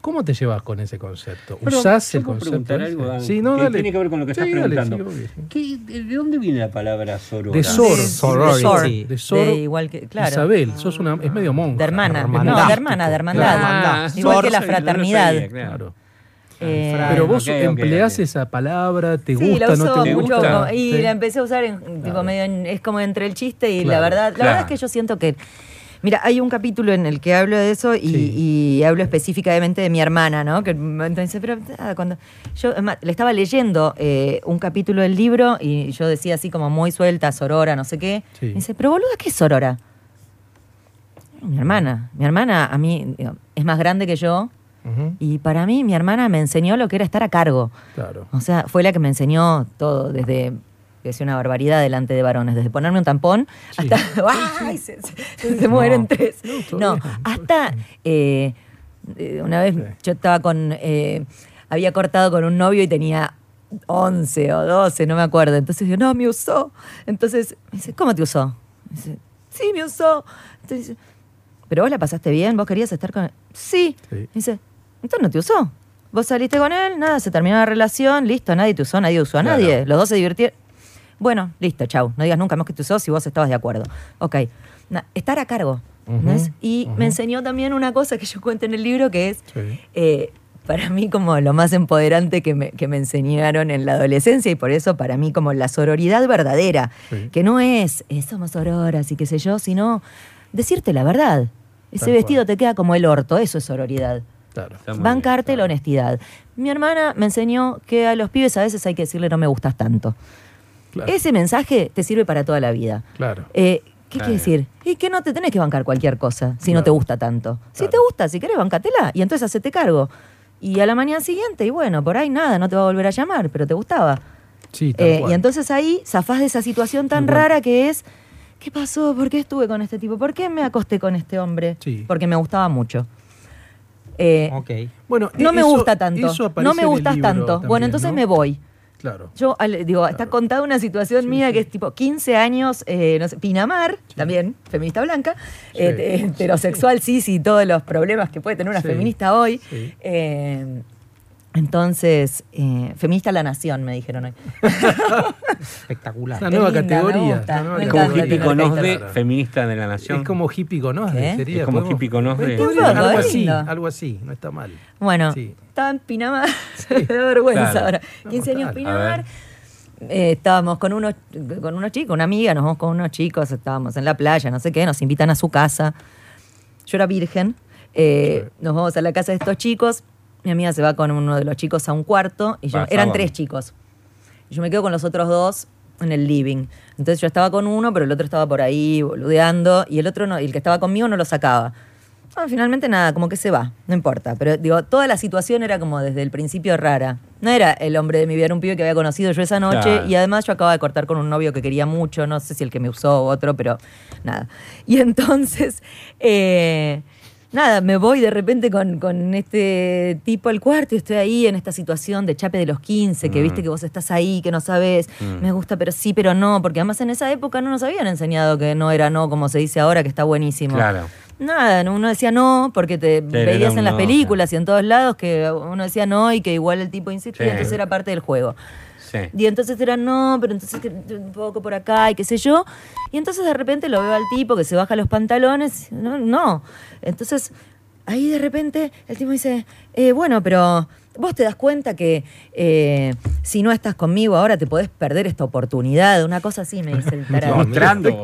¿Cómo te llevas con ese concepto? Pero, ¿Usás ¿yo el concepto? preguntar ese? algo, Dan? sí, no, que dale. tiene que ver con lo que estás dale, preguntando. sí, obvio, sí. ¿Qué- ¿De dónde viene la palabra sorora? De sor. de- sorority. De sor. de igual que, claro. Isabel, sos una, es medio monja. De hermana. No, de hermana, de hermandad. Igual sor, que la no lo sabía, fraternidad. claro. Eh, Pero vos ok, ok, empleás esa palabra, te sí, la gusta, uso no te mucho gusta. como- y Sí. la empecé a usar en, tipo, Claro. medio en- es como entre el chiste y la Claro, verdad. La claro. verdad es que yo siento que Mira, hay un capítulo en el que hablo de eso y, Sí. y hablo específicamente de mi hermana, ¿no? Que entonces, pero ah, cuando yo le estaba leyendo eh, un capítulo del libro y yo decía así como muy suelta, sorora, no sé qué. Sí. Me dice, pero boluda, ¿qué es sorora? Mi hermana. Mi hermana a mí digo, es más grande que yo Y para mí mi hermana me enseñó lo que era estar a cargo. Claro. O sea, fue la que me enseñó todo, desde que es una barbaridad delante de varones, desde ponerme un tampón Sí. hasta. ¡Ay! Se, se- se mueren tres. No, hasta. eh, eh, una vez yo estaba con. eh, había cortado con un novio y tenía 11 o 12, no me acuerdo. Entonces yo, no, me usó. Entonces me dice, ¿cómo te usó? Me dice, sí, me usó. Entonces dice, ¿pero vos la pasaste bien? ¿Vos querías estar con él? Sí. Sí. Me dice, entonces no te usó. Vos saliste con él, nada, se terminó la relación, listo, nadie te usó, nadie usó a Claro. nadie. Los dos se divirtieron. Bueno, listo, chau. No digas nunca más que te usó si vos estabas de acuerdo. Ok. Na- estar a cargo. ¿entendés? Y me enseñó también una cosa que yo cuento en el libro que es Sí. eh, para mí como lo más empoderante que me, que me enseñaron en la adolescencia y por eso para mí como la sororidad verdadera, Sí. que no es eh, somos sororas y qué sé yo, sino decirte la verdad. Ese Tal vestido cual. te queda como el orto, eso es sororidad. Claro. Bancarte bien, la honestidad. Mi hermana me enseñó que a los pibes a veces hay que decirle no me gustas tanto. Claro. Ese mensaje te sirve para toda la vida. Claro. Eh, ¿Qué Claro. quiere decir? Y que no te tenés que bancar cualquier cosa si no te gusta tanto. Si te gusta, si querés, bancatela y entonces hacete cargo. Y a la mañana siguiente, y bueno, por ahí nada, no te va a volver a llamar, pero te gustaba. Sí, tal Eh, cual. y entonces ahí zafás de esa situación tan rara que es, ¿qué pasó? ¿Por qué estuve con este tipo? ¿Por qué me acosté con este hombre? Sí. Porque me gustaba mucho. Eh, Ok. Bueno, no me eso- gusta tanto. No me en el gustas libro tanto. también, bueno, entonces ¿no? me voy. Claro. Yo digo, está contada una situación Sí, mía sí. que es tipo 15 años, eh, no sé, Pinamar, también, feminista blanca, Sí. eh, te- heterosexual, sí, sí, todos los problemas que puede tener una Sí, feminista hoy. sí. Eh, entonces, eh, feminista la nación, me dijeron hoy. Espectacular. Una nueva linda, categoría. gusta, una nueva me Es como hippie tener con esta OSDE, historia. feminista de la nación. Es como hippie con osde, ¿Qué? sería. Es como podemos- hippie con osde. Podría- Qué algo lindo. así, algo así, no está mal. Bueno, Sí. estaba en Pinamar, me da vergüenza Claro. ahora. No, 15 años. Pinamar. Eh, estábamos con unos, con unos chicos, una amiga, nos vamos con unos chicos, estábamos en la playa, no sé qué, nos invitan a su casa. Yo era virgen, eh, Sí. nos vamos a la casa de estos chicos, mi amiga se va con uno de los chicos a un cuarto, y yo, Pasaban. eran tres chicos. Y yo me quedo con los otros dos en el living. Entonces yo estaba con uno, pero el otro estaba por ahí boludeando, y el otro no, y el que estaba conmigo no lo sacaba. Ah, finalmente nada, como que se va, no importa. Pero digo, toda la situación era como desde el principio rara. No era el hombre de mi vida, era un pibe que había conocido yo esa noche Claro. y además yo acababa de cortar con un novio que quería mucho, no sé si el que me usó o otro, pero nada. Y entonces, eh, nada, me voy de repente con, con este tipo al cuarto y estoy ahí en esta situación de chape de los 15, que Mm. viste que vos estás ahí, que no sabes, Mm. me gusta, pero sí, pero no, porque además en esa época no nos habían enseñado que no era no, como se dice ahora, que está buenísimo. Claro. Nada, no- uno decía no, porque te veías en las no, películas y en todos lados que uno decía no y que igual el tipo insistía, Sí. entonces era parte del juego. Sí. Y entonces era no, pero entonces un poco por acá y qué sé yo. Y entonces de repente lo veo al tipo que se baja los pantalones. No, no. Entonces ahí de repente el tipo dice, eh, bueno, pero vos te das cuenta que eh, si no estás conmigo ahora te podés perder esta oportunidad. Una cosa así me dice el tarado. Mostrando.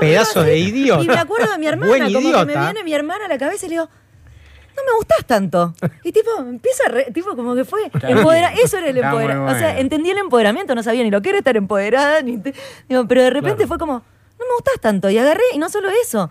Pedazo de idiota. Y me acuerdo de mi hermana, Buen como que me viene mi hermana a la cabeza y le digo, no me gustás tanto. Y tipo, empieza, a re- tipo como que fue, empodera- eso era el empoderamiento. O sea, entendí el empoderamiento, no sabía ni lo que era estar empoderada, ni te- digo, pero de repente Claro. fue como, no me gustás tanto. Y agarré, y no solo eso,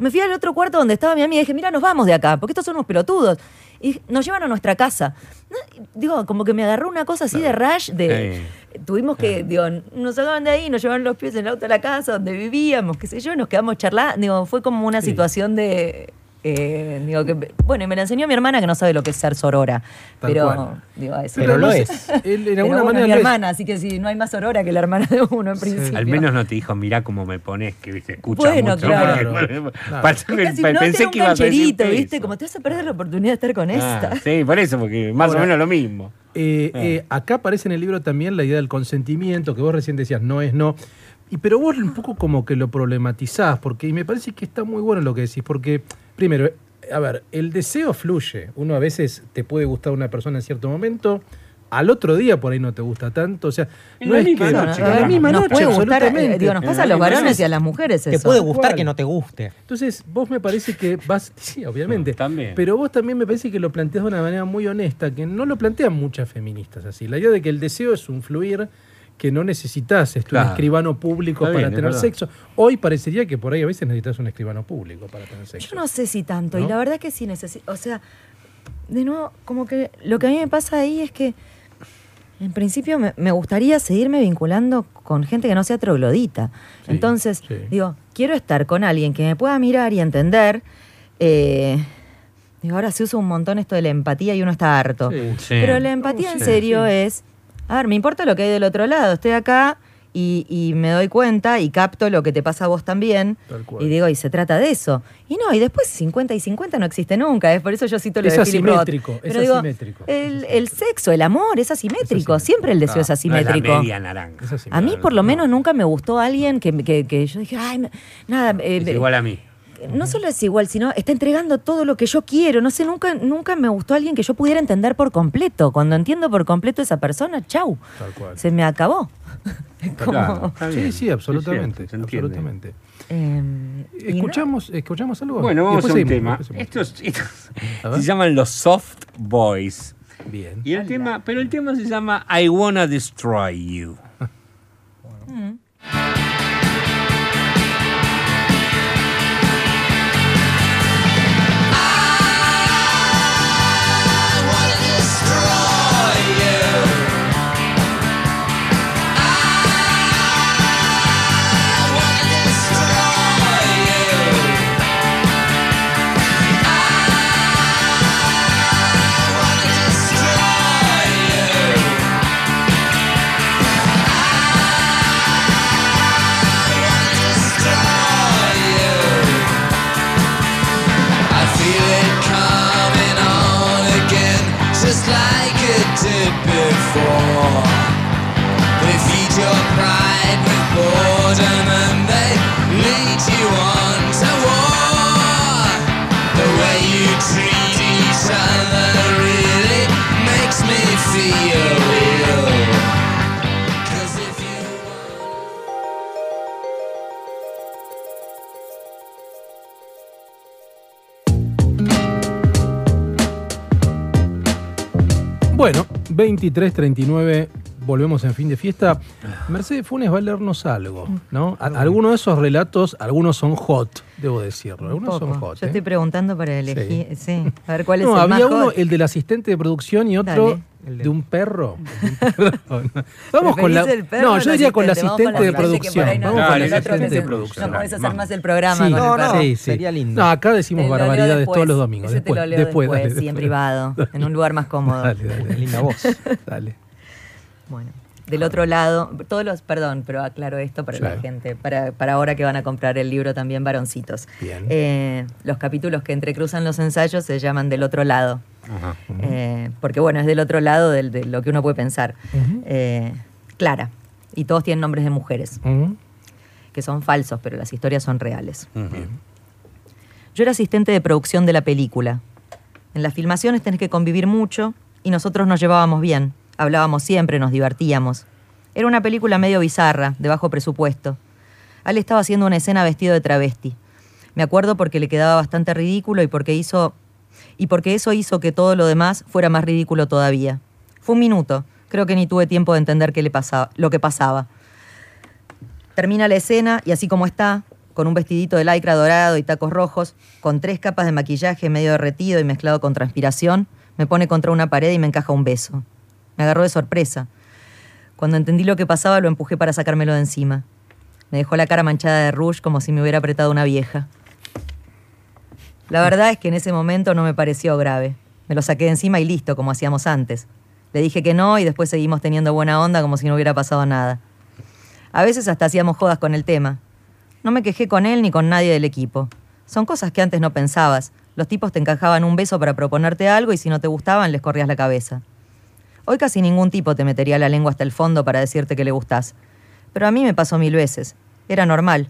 Me fui al otro cuarto donde estaba mi amiga y dije, mira, nos vamos de acá, porque estos son unos pelotudos. Y nos llevan a nuestra casa. No, Digo, como que me agarró una cosa así de rash, de... Tuvimos que, digo, nos sacaban de ahí, nos llevaron los pies en el auto a la casa donde vivíamos, qué sé yo, nos quedamos charlando. Digo, fue como una situación de. Eh, digo que, bueno, y me la enseñó mi hermana que no sabe lo que es ser sorora. Tal pero, cual. digo, eso. Pero lo además, es. él, en Pero alguna bueno, manera mi lo es. hermana, así que sí, no hay más sorora que la hermana de uno en principio. Al menos no te dijo, mirá cómo me pones, que se escucha Bueno, mucho. claro. porque- Claro. Pensé no, un que ibas a decir. ¿viste? Como te vas a perder la oportunidad de estar con Ah, esta. sí, por eso, porque más Ahora- o menos lo mismo. Eh, eh, acá aparece en el libro también la idea del consentimiento, que vos recién decías, no es no. Y, pero vos un poco como que lo problematizás, porque y me parece que está muy bueno lo que decís, porque, primero, a ver, el deseo fluye. Uno a veces te puede gustar una persona en cierto momento, al otro día por ahí no te gusta tanto. O sea, En no la es misma que. noche, la misma nos noche, puede gustar, eh, digo, nos pasa a los varones y a las mujeres eso. Te puede gustar que no te guste. Entonces, vos me parece que vas, sí, obviamente, También. pero vos también me parece que lo planteas de una manera muy honesta, que no lo plantean muchas feministas así. La idea de que el deseo es un fluir, que no necesitas un escribano público Está para bien, es tener sexo. Hoy parecería que por ahí a veces necesitas un escribano público para tener sexo. Yo no sé si tanto, ¿No? y la verdad que sí necesito. O sea, de nuevo, como que lo que a mí me pasa ahí es que en principio me, me gustaría seguirme vinculando con gente que no sea troglodita. Sí, Entonces, sí. digo, quiero estar con alguien que me pueda mirar y entender. eh, digo, ahora se usa un montón esto de la empatía y uno está harto. Sí. Sí. Pero la empatía en Sí, serio es, a ver, me importa lo que hay del otro lado, estoy acá y, y me doy cuenta y capto lo que te pasa a vos también. Tal cual. Y digo, y se trata de eso. Y no, y después 50 y 50 no existe nunca, es por eso yo cito lo Es de Philip Roth. asimétrico, es digo, asimétrico. El, el sexo, el amor es asimétrico, asimétrico. siempre el deseo es No es la asimétrico. media naranja. Es a mí por lo menos nunca me gustó alguien que, que- que yo dije, ay, me- nada, eh, Es igual a mí. No solo es igual, sino está entregando todo lo que yo quiero. No sé, nunca, nunca me gustó alguien que yo pudiera entender por completo. Cuando entiendo por completo a esa persona, chau. Tal cual. Se me acabó. Como- Claro, Sí, sí, absolutamente. Es cierto, absolutamente. Eh, no- ¿Escuchamos, ¿Escuchamos algo? Bueno, vamos a un seguimos, tema. Estos, estos A se llaman los soft boys. Bien. Y el tema, pero el tema se llama I Wanna Destroy You. I Bueno, 23.39, volvemos en fin de fiesta. Mercedes Funes va a leernos algo, ¿no? A- algunos de esos relatos, algunos son hot, debo decirlo. un Algunos son hot. Yo ¿eh? estoy preguntando para elegir. Sí. A ver cuál es No, el había más uno, hot. el del asistente de producción y otro Dale. el de un perro. Vamos con la. ¿Preferís el perro No, yo diría con la asistente? De con la asistente, que por producción. no- Vamos con la el asistente de producción. No podés hacer Más. más el programa Sí, con no, el perro. no. Sí, sí. sería lindo. No, acá decimos Te barbaridades después. todos los domingos. Después, te lo leo después, después, dale, sí, en privado, en un lugar más cómodo. Dale, dale. Linda voz. Dale. Bueno, del otro lado, todos los, perdón, pero aclaro esto para la gente, para, para ahora que van a comprar el libro también varoncitos. Bien. Eh, los capítulos que entrecruzan los ensayos se llaman del otro lado. Ajá. Eh, porque bueno, es del otro lado del- de, lo que uno puede pensar. Eh, Clara. Y todos tienen nombres de mujeres, que son falsos, pero las historias son reales. Yo era asistente de producción de la película. En las filmaciones tenés que convivir mucho y nosotros nos llevábamos bien. Hablábamos siempre, nos divertíamos. Era una película medio bizarra, de bajo presupuesto. Ale estaba haciendo una escena vestido de travesti. Me acuerdo porque le quedaba bastante ridículo y porque hizo y porque eso hizo que todo lo demás fuera más ridículo todavía. Fue un minuto. Creo que ni tuve tiempo de entender qué le pasaba, lo que pasaba. Termina la escena y así como está, con un vestidito de lycra dorado y tacos rojos, con tres capas de maquillaje medio derretido y mezclado con transpiración, me pone contra una pared y me encaja un beso. Me agarró de sorpresa. Cuando entendí lo que pasaba, lo empujé para sacármelo de encima. Me dejó la cara manchada de rouge como si me hubiera apretado una vieja. La verdad es que en ese momento no me pareció grave. Me lo saqué de encima y listo, como hacíamos antes. Le dije que no y después seguimos teniendo buena onda como si no hubiera pasado nada. A veces hasta hacíamos jodas con el tema. No me quejé con él ni con nadie del equipo. Son cosas que antes no pensabas. Los tipos te encajaban un beso para proponerte algo y si no te gustaban les corrías la cabeza. Hoy casi ningún tipo te metería la lengua hasta el fondo para decirte que le gustás. Pero a mí me pasó mil veces. Era normal.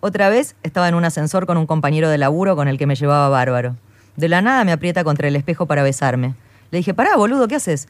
Otra vez estaba en un ascensor con un compañero de laburo con el que me llevaba bárbaro. De la nada me aprieta contra el espejo para besarme. Le dije, pará, boludo, ¿qué haces?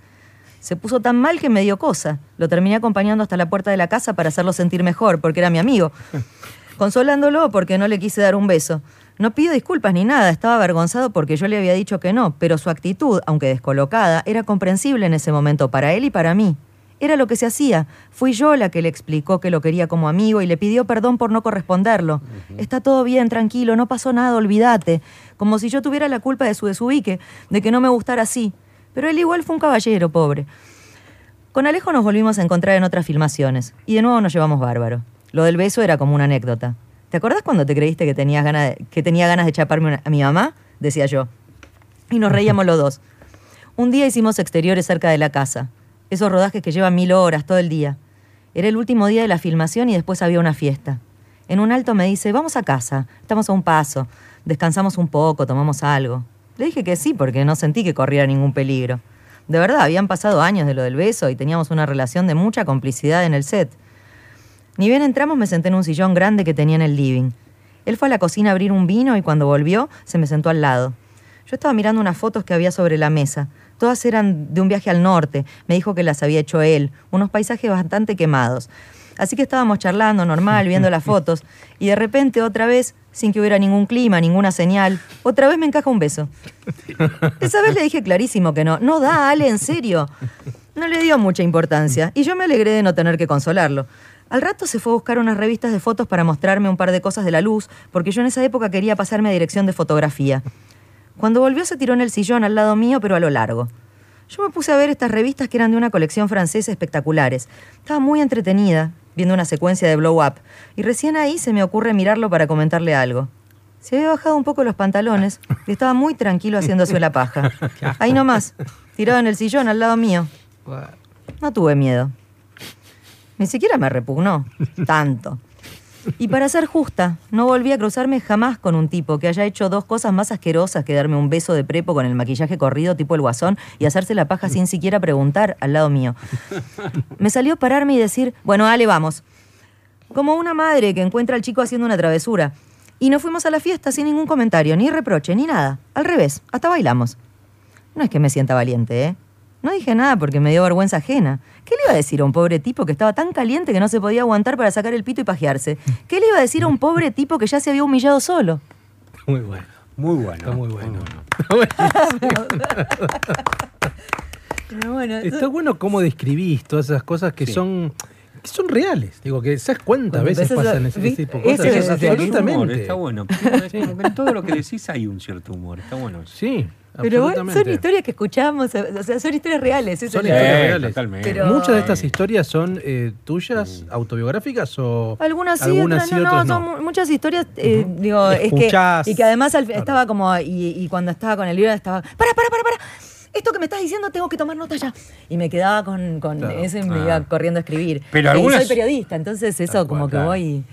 Se puso tan mal que me dio cosa. Lo terminé acompañando hasta la puerta de la casa para hacerlo sentir mejor, porque era mi amigo. Consolándolo porque no le quise dar un beso. No pido disculpas ni nada, estaba avergonzado porque yo le había dicho que no, pero su actitud, aunque descolocada, era comprensible en ese momento para él y para mí. Era lo que se hacía. Fui yo la que le explicó que lo quería como amigo y le pidió perdón por no corresponderlo. Está todo bien, tranquilo, no pasó nada, olvídate. Como si yo tuviera la culpa de su desubique, de que no me gustara así. Pero él igual fue un caballero, pobre. Con Alejo nos volvimos a encontrar en otras filmaciones y de nuevo nos llevamos bárbaro. Lo del beso era como una anécdota. ¿Te acordás cuando te creíste que, tenías ganas de- que tenía ganas de chaparme a mi mamá? Decía yo. Y nos reíamos los dos. Un día hicimos exteriores cerca de la casa. Esos rodajes que llevan mil horas todo el día. Era el último día de la filmación y después había una fiesta. En un alto me dice, vamos a casa, estamos a un paso, descansamos un poco, tomamos algo. Le dije que sí, porque no sentí que corriera ningún peligro. De verdad, habían pasado años de lo del beso y teníamos una relación de mucha complicidad en el set. Ni bien entramos me senté en un sillón grande que tenía en el living. Él fue a la cocina a abrir un vino y cuando volvió se me sentó al lado. Yo estaba mirando unas fotos que había sobre la mesa. Todas eran de un viaje al norte. Me dijo que las había hecho él. Unos paisajes bastante quemados. Así que estábamos charlando normal, viendo las fotos. Y de repente, otra vez, sin que hubiera ningún clima, ninguna señal, otra vez me encaja un beso. Esa vez le dije clarísimo que no. No da, Ale, en serio. No le dio mucha importancia. Y yo me alegré de no tener que consolarlo. Al rato se fue a buscar unas revistas de fotos para mostrarme un par de cosas de la luz, porque yo en esa época quería pasarme a dirección de fotografía. Cuando volvió se tiró en el sillón al lado mío, pero a lo largo. Yo me puse a ver estas revistas que eran de una colección francesa espectaculares. Estaba muy entretenida, viendo una secuencia de blow up, y recién ahí se me ocurre mirarlo para comentarle algo. Se había bajado un poco los pantalones y estaba muy tranquilo haciéndose la paja. Ahí nomás, tirado en el sillón al lado mío. No tuve miedo. Ni siquiera me repugnó. Tanto. Y para ser justa, no volví a cruzarme jamás con un tipo que haya hecho dos cosas más asquerosas que darme un beso de prepo con el maquillaje corrido tipo el guasón y hacerse la paja sin siquiera preguntar al lado mío. Me salió pararme y decir, bueno, dale, vamos. Como una madre que encuentra al chico haciendo una travesura. Y nos fuimos a la fiesta sin ningún comentario, ni reproche, ni nada. Al revés, hasta bailamos. No es que me sienta valiente, ¿eh? No dije nada porque me dio vergüenza ajena. ¿Qué le iba a decir a un pobre tipo que estaba tan caliente que no se podía aguantar para sacar el pito y pajearse? ¿Qué le iba a decir a un pobre tipo que ya se había humillado solo? Muy bueno. Muy bueno. Está muy bueno. Pero bueno, Está bueno cómo describís todas esas cosas que Sí. son que son reales. Digo, que ¿sabes cuántas veces a- pasan ese, tipo de cosas? Ese Es absolutamente. humor, está bueno. Es como que en todo lo que decís hay un cierto humor. Está bueno. Sí, pero bueno, son historias que escuchamos, o sea, son historias reales. Son historias Eh, reales. totalmente. Pero- Muchas de estas historias son eh, tuyas, autobiográficas o Algunas sí, algunas otras sí, no, no, otras muchas historias, eh, digo, es que, y que además al- estaba como, y, y cuando estaba con el libro estaba, para, para, para, para, esto que me estás diciendo tengo que tomar nota ya. Y me quedaba con, con Claro. ese y me Ah. iba corriendo a escribir. Pero Y algunas- soy periodista, entonces eso Tal como cual, que claro. voy...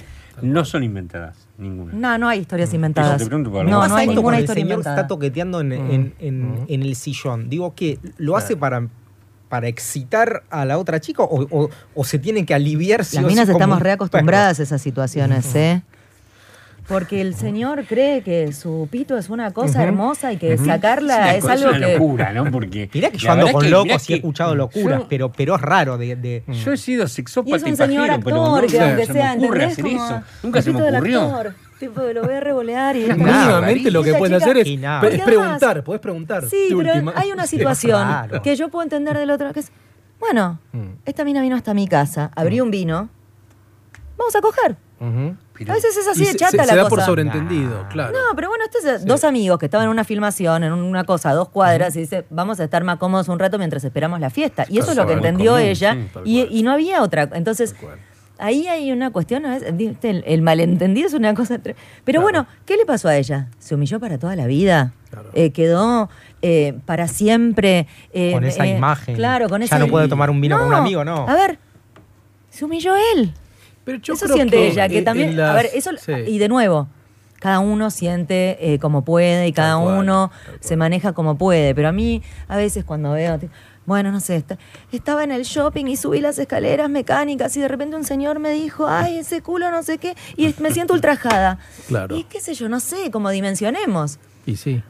No son inventadas, ninguna. No, no hay historias inventadas. Eso te pregunto por no, no hay esto ninguna cuando el historia señor inventada. está toqueteando en, en- en- en el sillón? Digo que lo hace para, para excitar a la otra chica o, o- o se tiene que aliviar Las minas estamos reacostumbradas a esas situaciones, ¿eh? Porque el señor cree que su pito es una cosa hermosa y que sacarla una es, cosa- algo una que... locura, ¿no? Porque. Mirá que yo ando con locos y he escuchado locuras, yo- pero, pero es raro de... de- Yo he sido Y sexópata es y, un señor pajero, actor que se- aunque se sea, me ocurre hacer Como eso. Nunca se me pito del ocurrió. actor, tipo, lo voy a revolear y... Mínimamente lo que chica- hacer es, es preguntar, podés preguntar. Sí, pero última. hay una situación que yo puedo entender del otro, que es, bueno, Mm. esta mina vino hasta mi casa, abrí un vino, vamos a coger. A veces es así de chata se, la se da cosa. por sobreentendido, claro. No, pero bueno, estos es dos amigos que estaban en una filmación, en una cosa a dos cuadras, y dice, vamos a estar más cómodos un rato mientras esperamos la fiesta. Y eso es lo que entendió Común, ella, sí, y, no había otra. Entonces, ahí hay una cuestión, ¿no? El, el malentendido es una cosa... Pero bueno, ¿qué le pasó a ella? ¿Se humilló para toda la vida? Eh, ¿Quedó eh, para siempre? eh, Con esa eh, imagen. Claro, con Ya esa... no puede tomar un vino con un amigo, no. A ver, se humilló él. Pero yo eso creo siente que ella, que en- también, en a ver, eso, sí. y de nuevo, cada uno siente eh, como puede y cada uno se maneja como puede, pero a mí a veces cuando veo, bueno, no sé, está- estaba en el shopping y subí las escaleras mecánicas y de repente un señor me dijo, ay, ese culo no sé qué, y me siento ultrajada. Claro. Y qué sé yo, no sé, cómo dimensionemos, Y sí.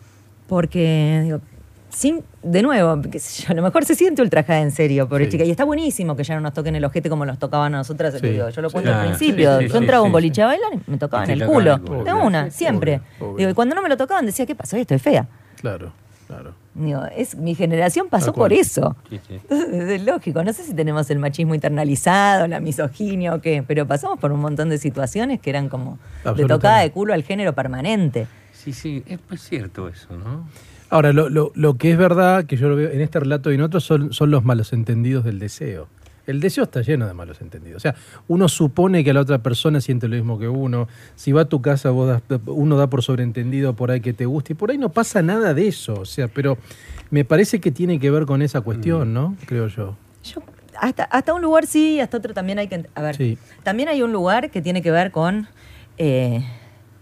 porque, digo, sin, de nuevo, qué sé yo, a lo mejor se siente ultrajada en serio, por Sí. chica. Y está buenísimo que ya no nos toquen el ojete como nos tocaban a nosotras. Sí, digo, yo lo sí. cuento al Claro, principio. sí, sí, yo entraba un boliche sí. a bailar y me tocaban el culo. De una, siempre. Digo, y cuando no me lo tocaban decía, ¿qué pasó? Estoy fea. Claro, claro. Digo, es, mi generación pasó por eso. Sí, sí. Entonces, es lógico. No sé si tenemos el machismo internalizado, la misoginia o qué, pero pasamos por un montón de situaciones que eran como de tocada de culo al género permanente. Sí, sí, es pues cierto eso, ¿no? Ahora, lo, lo- lo que es verdad, que yo lo veo en este relato y en otros, son, son los malos entendidos del deseo. El deseo está lleno de malos entendidos. O sea, uno supone que la otra persona siente lo mismo que uno. Si va a tu casa, vos das- uno da por sobreentendido por ahí que te gusta. Y por ahí no pasa nada de eso. O sea, pero me parece que tiene que ver con esa cuestión, ¿no? Creo yo. Yo, hasta, hasta un lugar sí, hasta otro también hay que... A ver, Sí. también hay un lugar que tiene que ver con eh,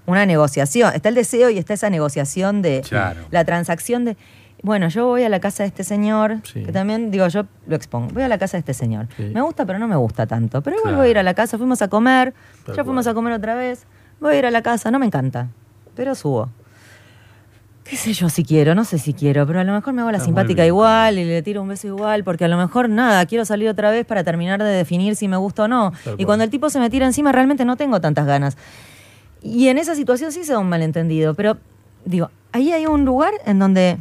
una negociación. Está el deseo y está esa negociación de Claro. la transacción de... Bueno, yo voy a la casa de este señor, Sí. que también, digo, yo lo expongo. Voy a la casa de este señor. Sí. Me gusta, pero no me gusta tanto. Pero igual Claro. voy a ir a la casa, fuimos a comer, Tal ya fuimos cual. a comer otra vez. Voy a ir a la casa, no me encanta, pero subo. qué sé yo si quiero, no sé si quiero, pero a lo mejor me hago la Está simpática igual y le tiro un beso igual, porque a lo mejor nada, quiero salir otra vez para terminar de definir si me gusta o no. Tal Y cual. cuando el tipo se me tira encima, realmente no tengo tantas ganas. Y en esa situación sí se da un malentendido, pero digo, ahí hay un lugar en donde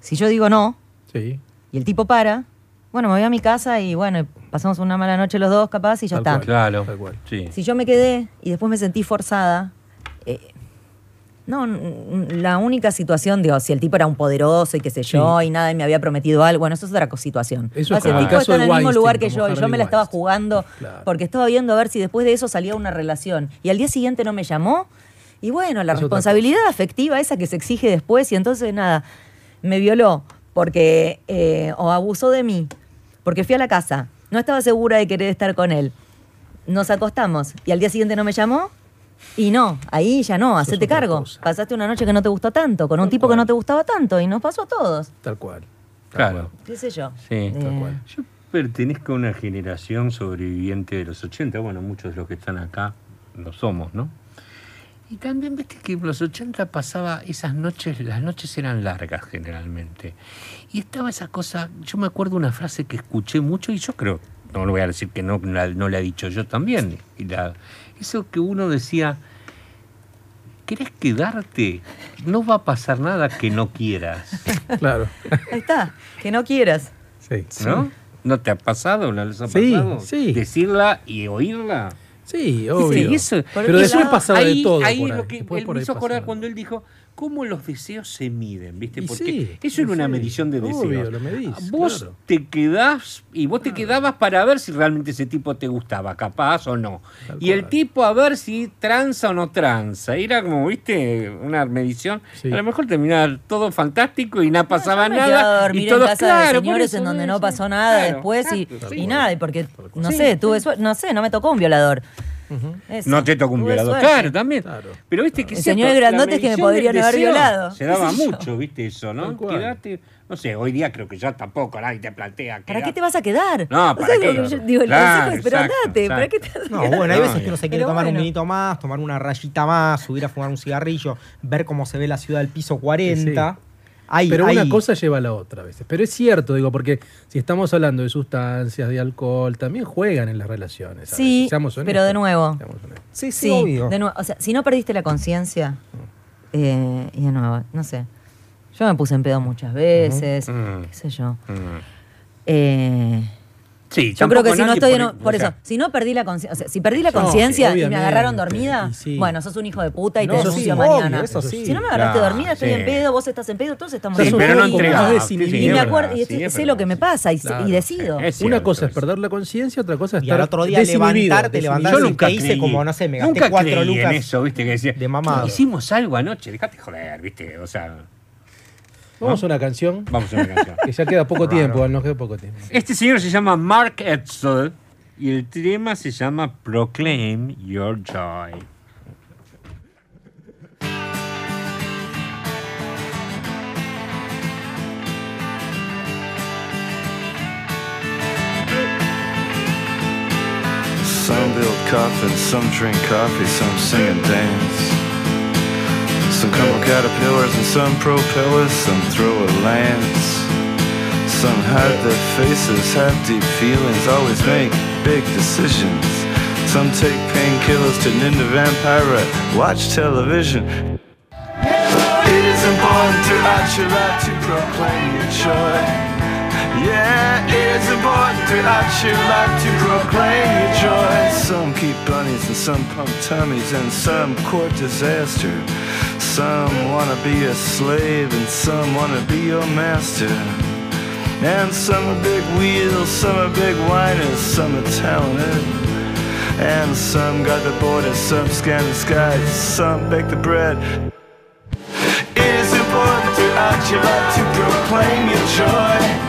si yo digo no Sí. y el tipo para, bueno, me voy a mi casa y bueno, pasamos una mala noche los dos capaz y ya Tal está. cual. Claro. Tal cual. Sí. Si yo me quedé y después me sentí forzada, eh, no, la única situación, digo, si el tipo era un poderoso y qué sé yo, y nada, y me había prometido algo, bueno, eso es otra situación. Eso es Ah, si el tipo está en el mismo Weinstein, lugar que yo y yo me la estaba jugando Claro. porque estaba viendo a ver si después de eso salía una relación y al día siguiente no me llamó. Y bueno, la responsabilidad afectiva esa que se exige después y entonces nada, me violó porque eh, o abusó de mí, porque fui a la casa, no estaba segura de querer estar con él. Nos acostamos y al día siguiente no me llamó. Y no, ahí ya no, hacete cargo. cosa. Pasaste una noche que no te gustó tanto, con un Tal tipo que no te gustaba tanto, y nos pasó a todos. Tal cual. Tal Claro. cual. ¿Qué sé yo? Sí, Tal Eh, cual. Yo pertenezco a una generación sobreviviente de los 80, bueno, muchos de los que están acá lo somos, ¿no? Y también, viste que en los 80 pasaba esas noches, las noches eran largas generalmente. Y estaba esa cosa, yo me acuerdo una frase que escuché mucho y yo creo, no lo voy a decir que no, la- no la he dicho yo también. Y la, eso que uno decía, ¿querés quedarte? No va a pasar nada que no quieras, Claro. Ahí está, que no quieras. Sí. ¿no? ¿No te ha pasado? ¿No les ha Sí, pasado? sí. Decirla y oírla. Sí, obvio. Sí, eso- Pero después pasaba ahí, de todo. Ahí por lo que él me hizo acordar cuando él dijo cómo los deseos se miden, ¿viste? Y Porque sí, eso era una medición de deseos. obvio, lo medís, vos claro. te quedás y vos te quedabas para ver si realmente ese tipo te gustaba, capaz o no. Tal y el tipo a ver si tranza o no tranza. Era como, ¿viste? Una medición. Sí. A lo mejor terminaba todo fantástico y no pasaba nada. dormir y todos, en casa claro, de señores eso, en donde no pasó nada Claro, después y, nada, porque, no Sí, sé, tuve suerte, no sé, no me tocó un violador. No te tocó un tuve violador. suerte. Claro, también. Claro. Pero viste que El es cierto, señor la grandotes que me medición podrían del haber deseo violado. Se daba ¿Qué sé yo? mucho, viste eso, ¿no? Cual. Quedate, no sé, hoy día creo que ya tampoco nadie te plantea ¿Para qué te vas a quedar? No, O ¿para sea, qué? digo, yo- digo, el Claro, consejo es, pero exacto, andate, ¿para qué te No, bueno, hay No, veces que uno se quiere pero tomar un vinito más, tomar una rayita más, subir a fumar un cigarrillo, ver cómo se ve la ciudad del piso 40. Hay- Pero hay- una cosa lleva a la otra a veces. Pero es cierto, digo, porque si estamos hablando de sustancias, de alcohol, también juegan en las relaciones. Sí. Seamos pero honestos. de nuevo. Honestos. Sí, sí, Sí, obvio. de nuevo, o sea, si no perdiste la conciencia, eh, y de nuevo, no sé. Yo me puse en pedo muchas veces, qué sé yo. Mm. Eh, Sí, Yo creo que si no estoy en un- por eso, si no perdí la conciencia, o sea, si perdí la No, conciencia y me agarraron dormida, y sí. bueno, sos un hijo de puta y No, te eso denuncio sí, mañana. obvio, eso sí. Si no me agarraste Claro, dormida, estoy sí. en pedo, vos estás en pedo, todos estamos Sí, en pero no pedo. desinhibido. sí, Y me acuerdo, y sí, sé lo que me pasa y, Claro. y decido. Una cosa es perder la conciencia, otra cosa es Y estar al otro día levantarte, levantarte, Yo ¿qué nunca hice? Como, no sé, me gasté nunca cuatro lucas en eso, viste, que decía, de mamado. hicimos algo anoche, dejate joder, viste, o sea, Vamos a una canción, vamos a una canción. que ya queda poco tiempo, nos queda poco tiempo. Este señor se llama Mark Edsel y el tema se llama Proclaim Your Joy. Some build coffins, some drink coffee, some sing and dance. Some come with caterpillars and some propellers, some throw a lance. Some hide their faces, have deep feelings, always make big decisions. Some take painkillers, turn into vampire, uh, watch television. It is important your life to proclaim your joy. Yeah, it is important throughout your life to proclaim your joy. Some keep bunnies and some pump tummies and some court disaster. Some wanna be a slave and some wanna be your master. And some are big wheels, some are big whiners, some are talented. And some got the borders, some scan the skies, some bake the bread. It is important throughout your life to proclaim your joy.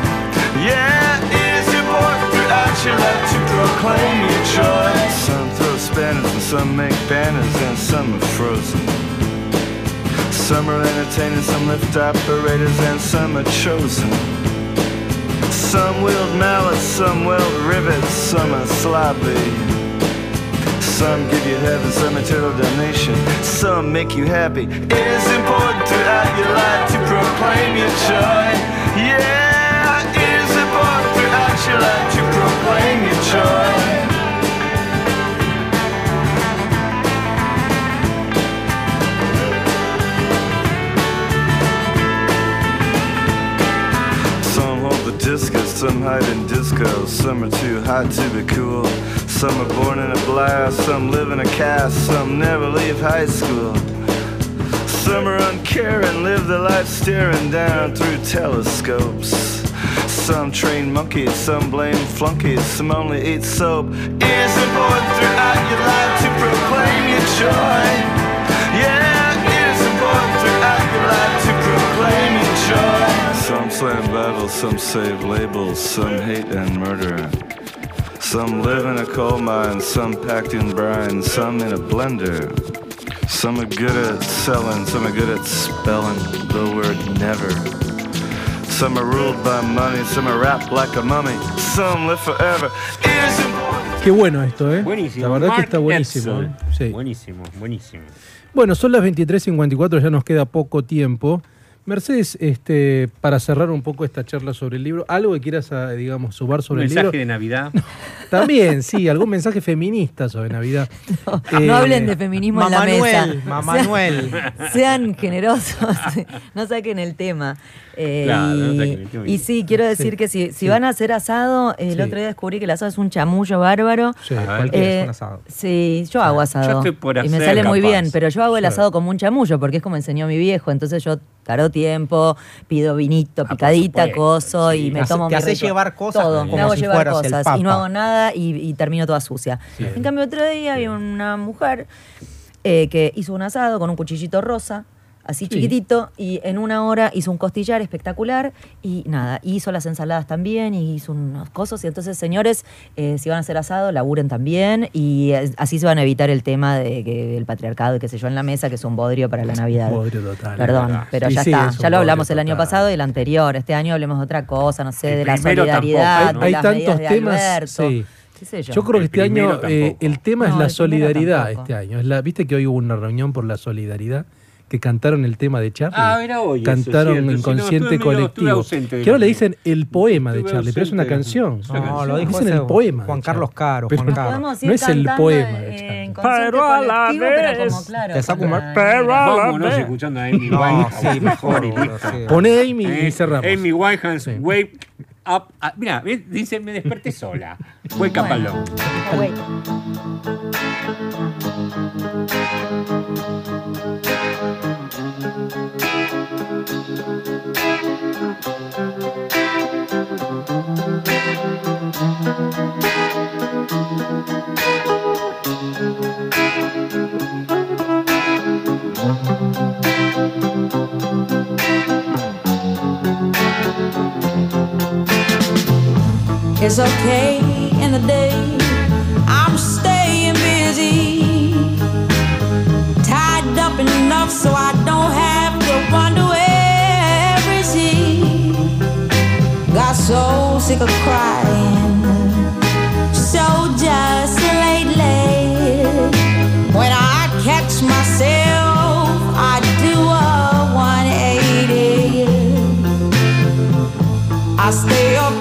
Yeah, it is important throughout your life to proclaim your joy. Some throw spanners and some make banners and some are frozen. Some are entertainers, some lift operators and some are chosen. Some wield mallets, some wield rivets, some are sloppy. Some give you heaven, some eternal damnation. Some make you happy. It is important throughout your life to proclaim your joy. Yeah, some hide in discos, some are too hot to be cool. Some are born in a blast, some live in a cast, some never leave high school. Some are uncaring, live their life staring down through telescopes. Some train monkeys, some blame flunkies, some only eat soap. It is important throughout your life to proclaim your joy. Slam Bibles, some save labels, some hate and murder. Some live in a coal mine, some packed in brine, some in a blender. Some are good at selling, some are good at spelling the word never. Some are ruled by money, some are wrapped like a mummy, some live forever. It is important. Qué bueno esto, ¿eh? Buenísimo. La verdad que está buenísimo. ¿eh? Sí. Buenísimo, buenísimo. Bueno, son las 23.54, ya nos queda poco tiempo. Mercedes, este, para cerrar un poco esta charla sobre el libro, ¿algo que quieras, ah, digamos, sumar sobre el mensaje libro? de Navidad. También, sí, algún mensaje feminista sobre Navidad. No, Eh, hablen de feminismo en la mesa. Mamanuel. Sean, sean generosos, no saquen el tema. Eh, Claro, no y, saquen el tema. y sí, quiero decir Sí, que si, si sí. van a hacer asado, el Sí. otro día descubrí que el asado es un chamullo bárbaro. Sí, Cualquiera Eh, es un asado. Sí, yo hago asado. Yo estoy por y me hacer, sale muy bien, pero yo hago el asado como un chamullo, porque es como enseñó mi viejo. Entonces yo taro tiempo, pido vinito, por picadita, coso, sí. y me Hace- tomo te mi haces rico- llevar cosas todo. como me hago si llevar cosas y no hago nada y, y termino toda sucia. En cambio, otro día había una mujer eh, que hizo un asado con un cuchillito rosa, así Sí. chiquitito, y en una hora hizo un costillar espectacular y nada, hizo las ensaladas también y hizo unos cosas. Y entonces, señores, eh, si van a hacer asado, laburen también y eh, así se van a evitar el tema de que el patriarcado y qué sé yo en la mesa, que es un bodrio para la Navidad. Bodrio total. Perdón, verdad. pero Sí, ya sí, está. es Ya lo hablamos el año pasado y el anterior. Este año hablemos de otra cosa, no sé, El de la solidaridad, tampoco, ¿no? de Hay las tantos de temas. Alberto. sí. qué sé yo. Yo creo que El este año eh, el tema No, es la solidaridad tampoco. este año. Es la, Viste que hoy hubo una reunión por la solidaridad que cantaron el tema de Charlie. Ah, era hoy eso, Cantaron no, Inconsciente medio- estuve Colectivo. que ahora le dicen el poema de Charlie, pero es una canción. No, lo dijo Dicen el poema. Juan Carlos. Caro, Juan Caro. No es el poema eh, de Charlie. Pero a la vez. pero a la vez. escuchando a Amy No, Winehouse. sí, mejor. Pone Amy Eh, y cerramos. Amy Winehouse, Sí. Wake up, up. Mira, dice, me desperté sola. Wake up alone. is okay in the day. I'm staying busy, tied up enough so I don't have to wonder where is he. Got so sick of crying, so just lately. When I catch myself, I do a 180. I stay up.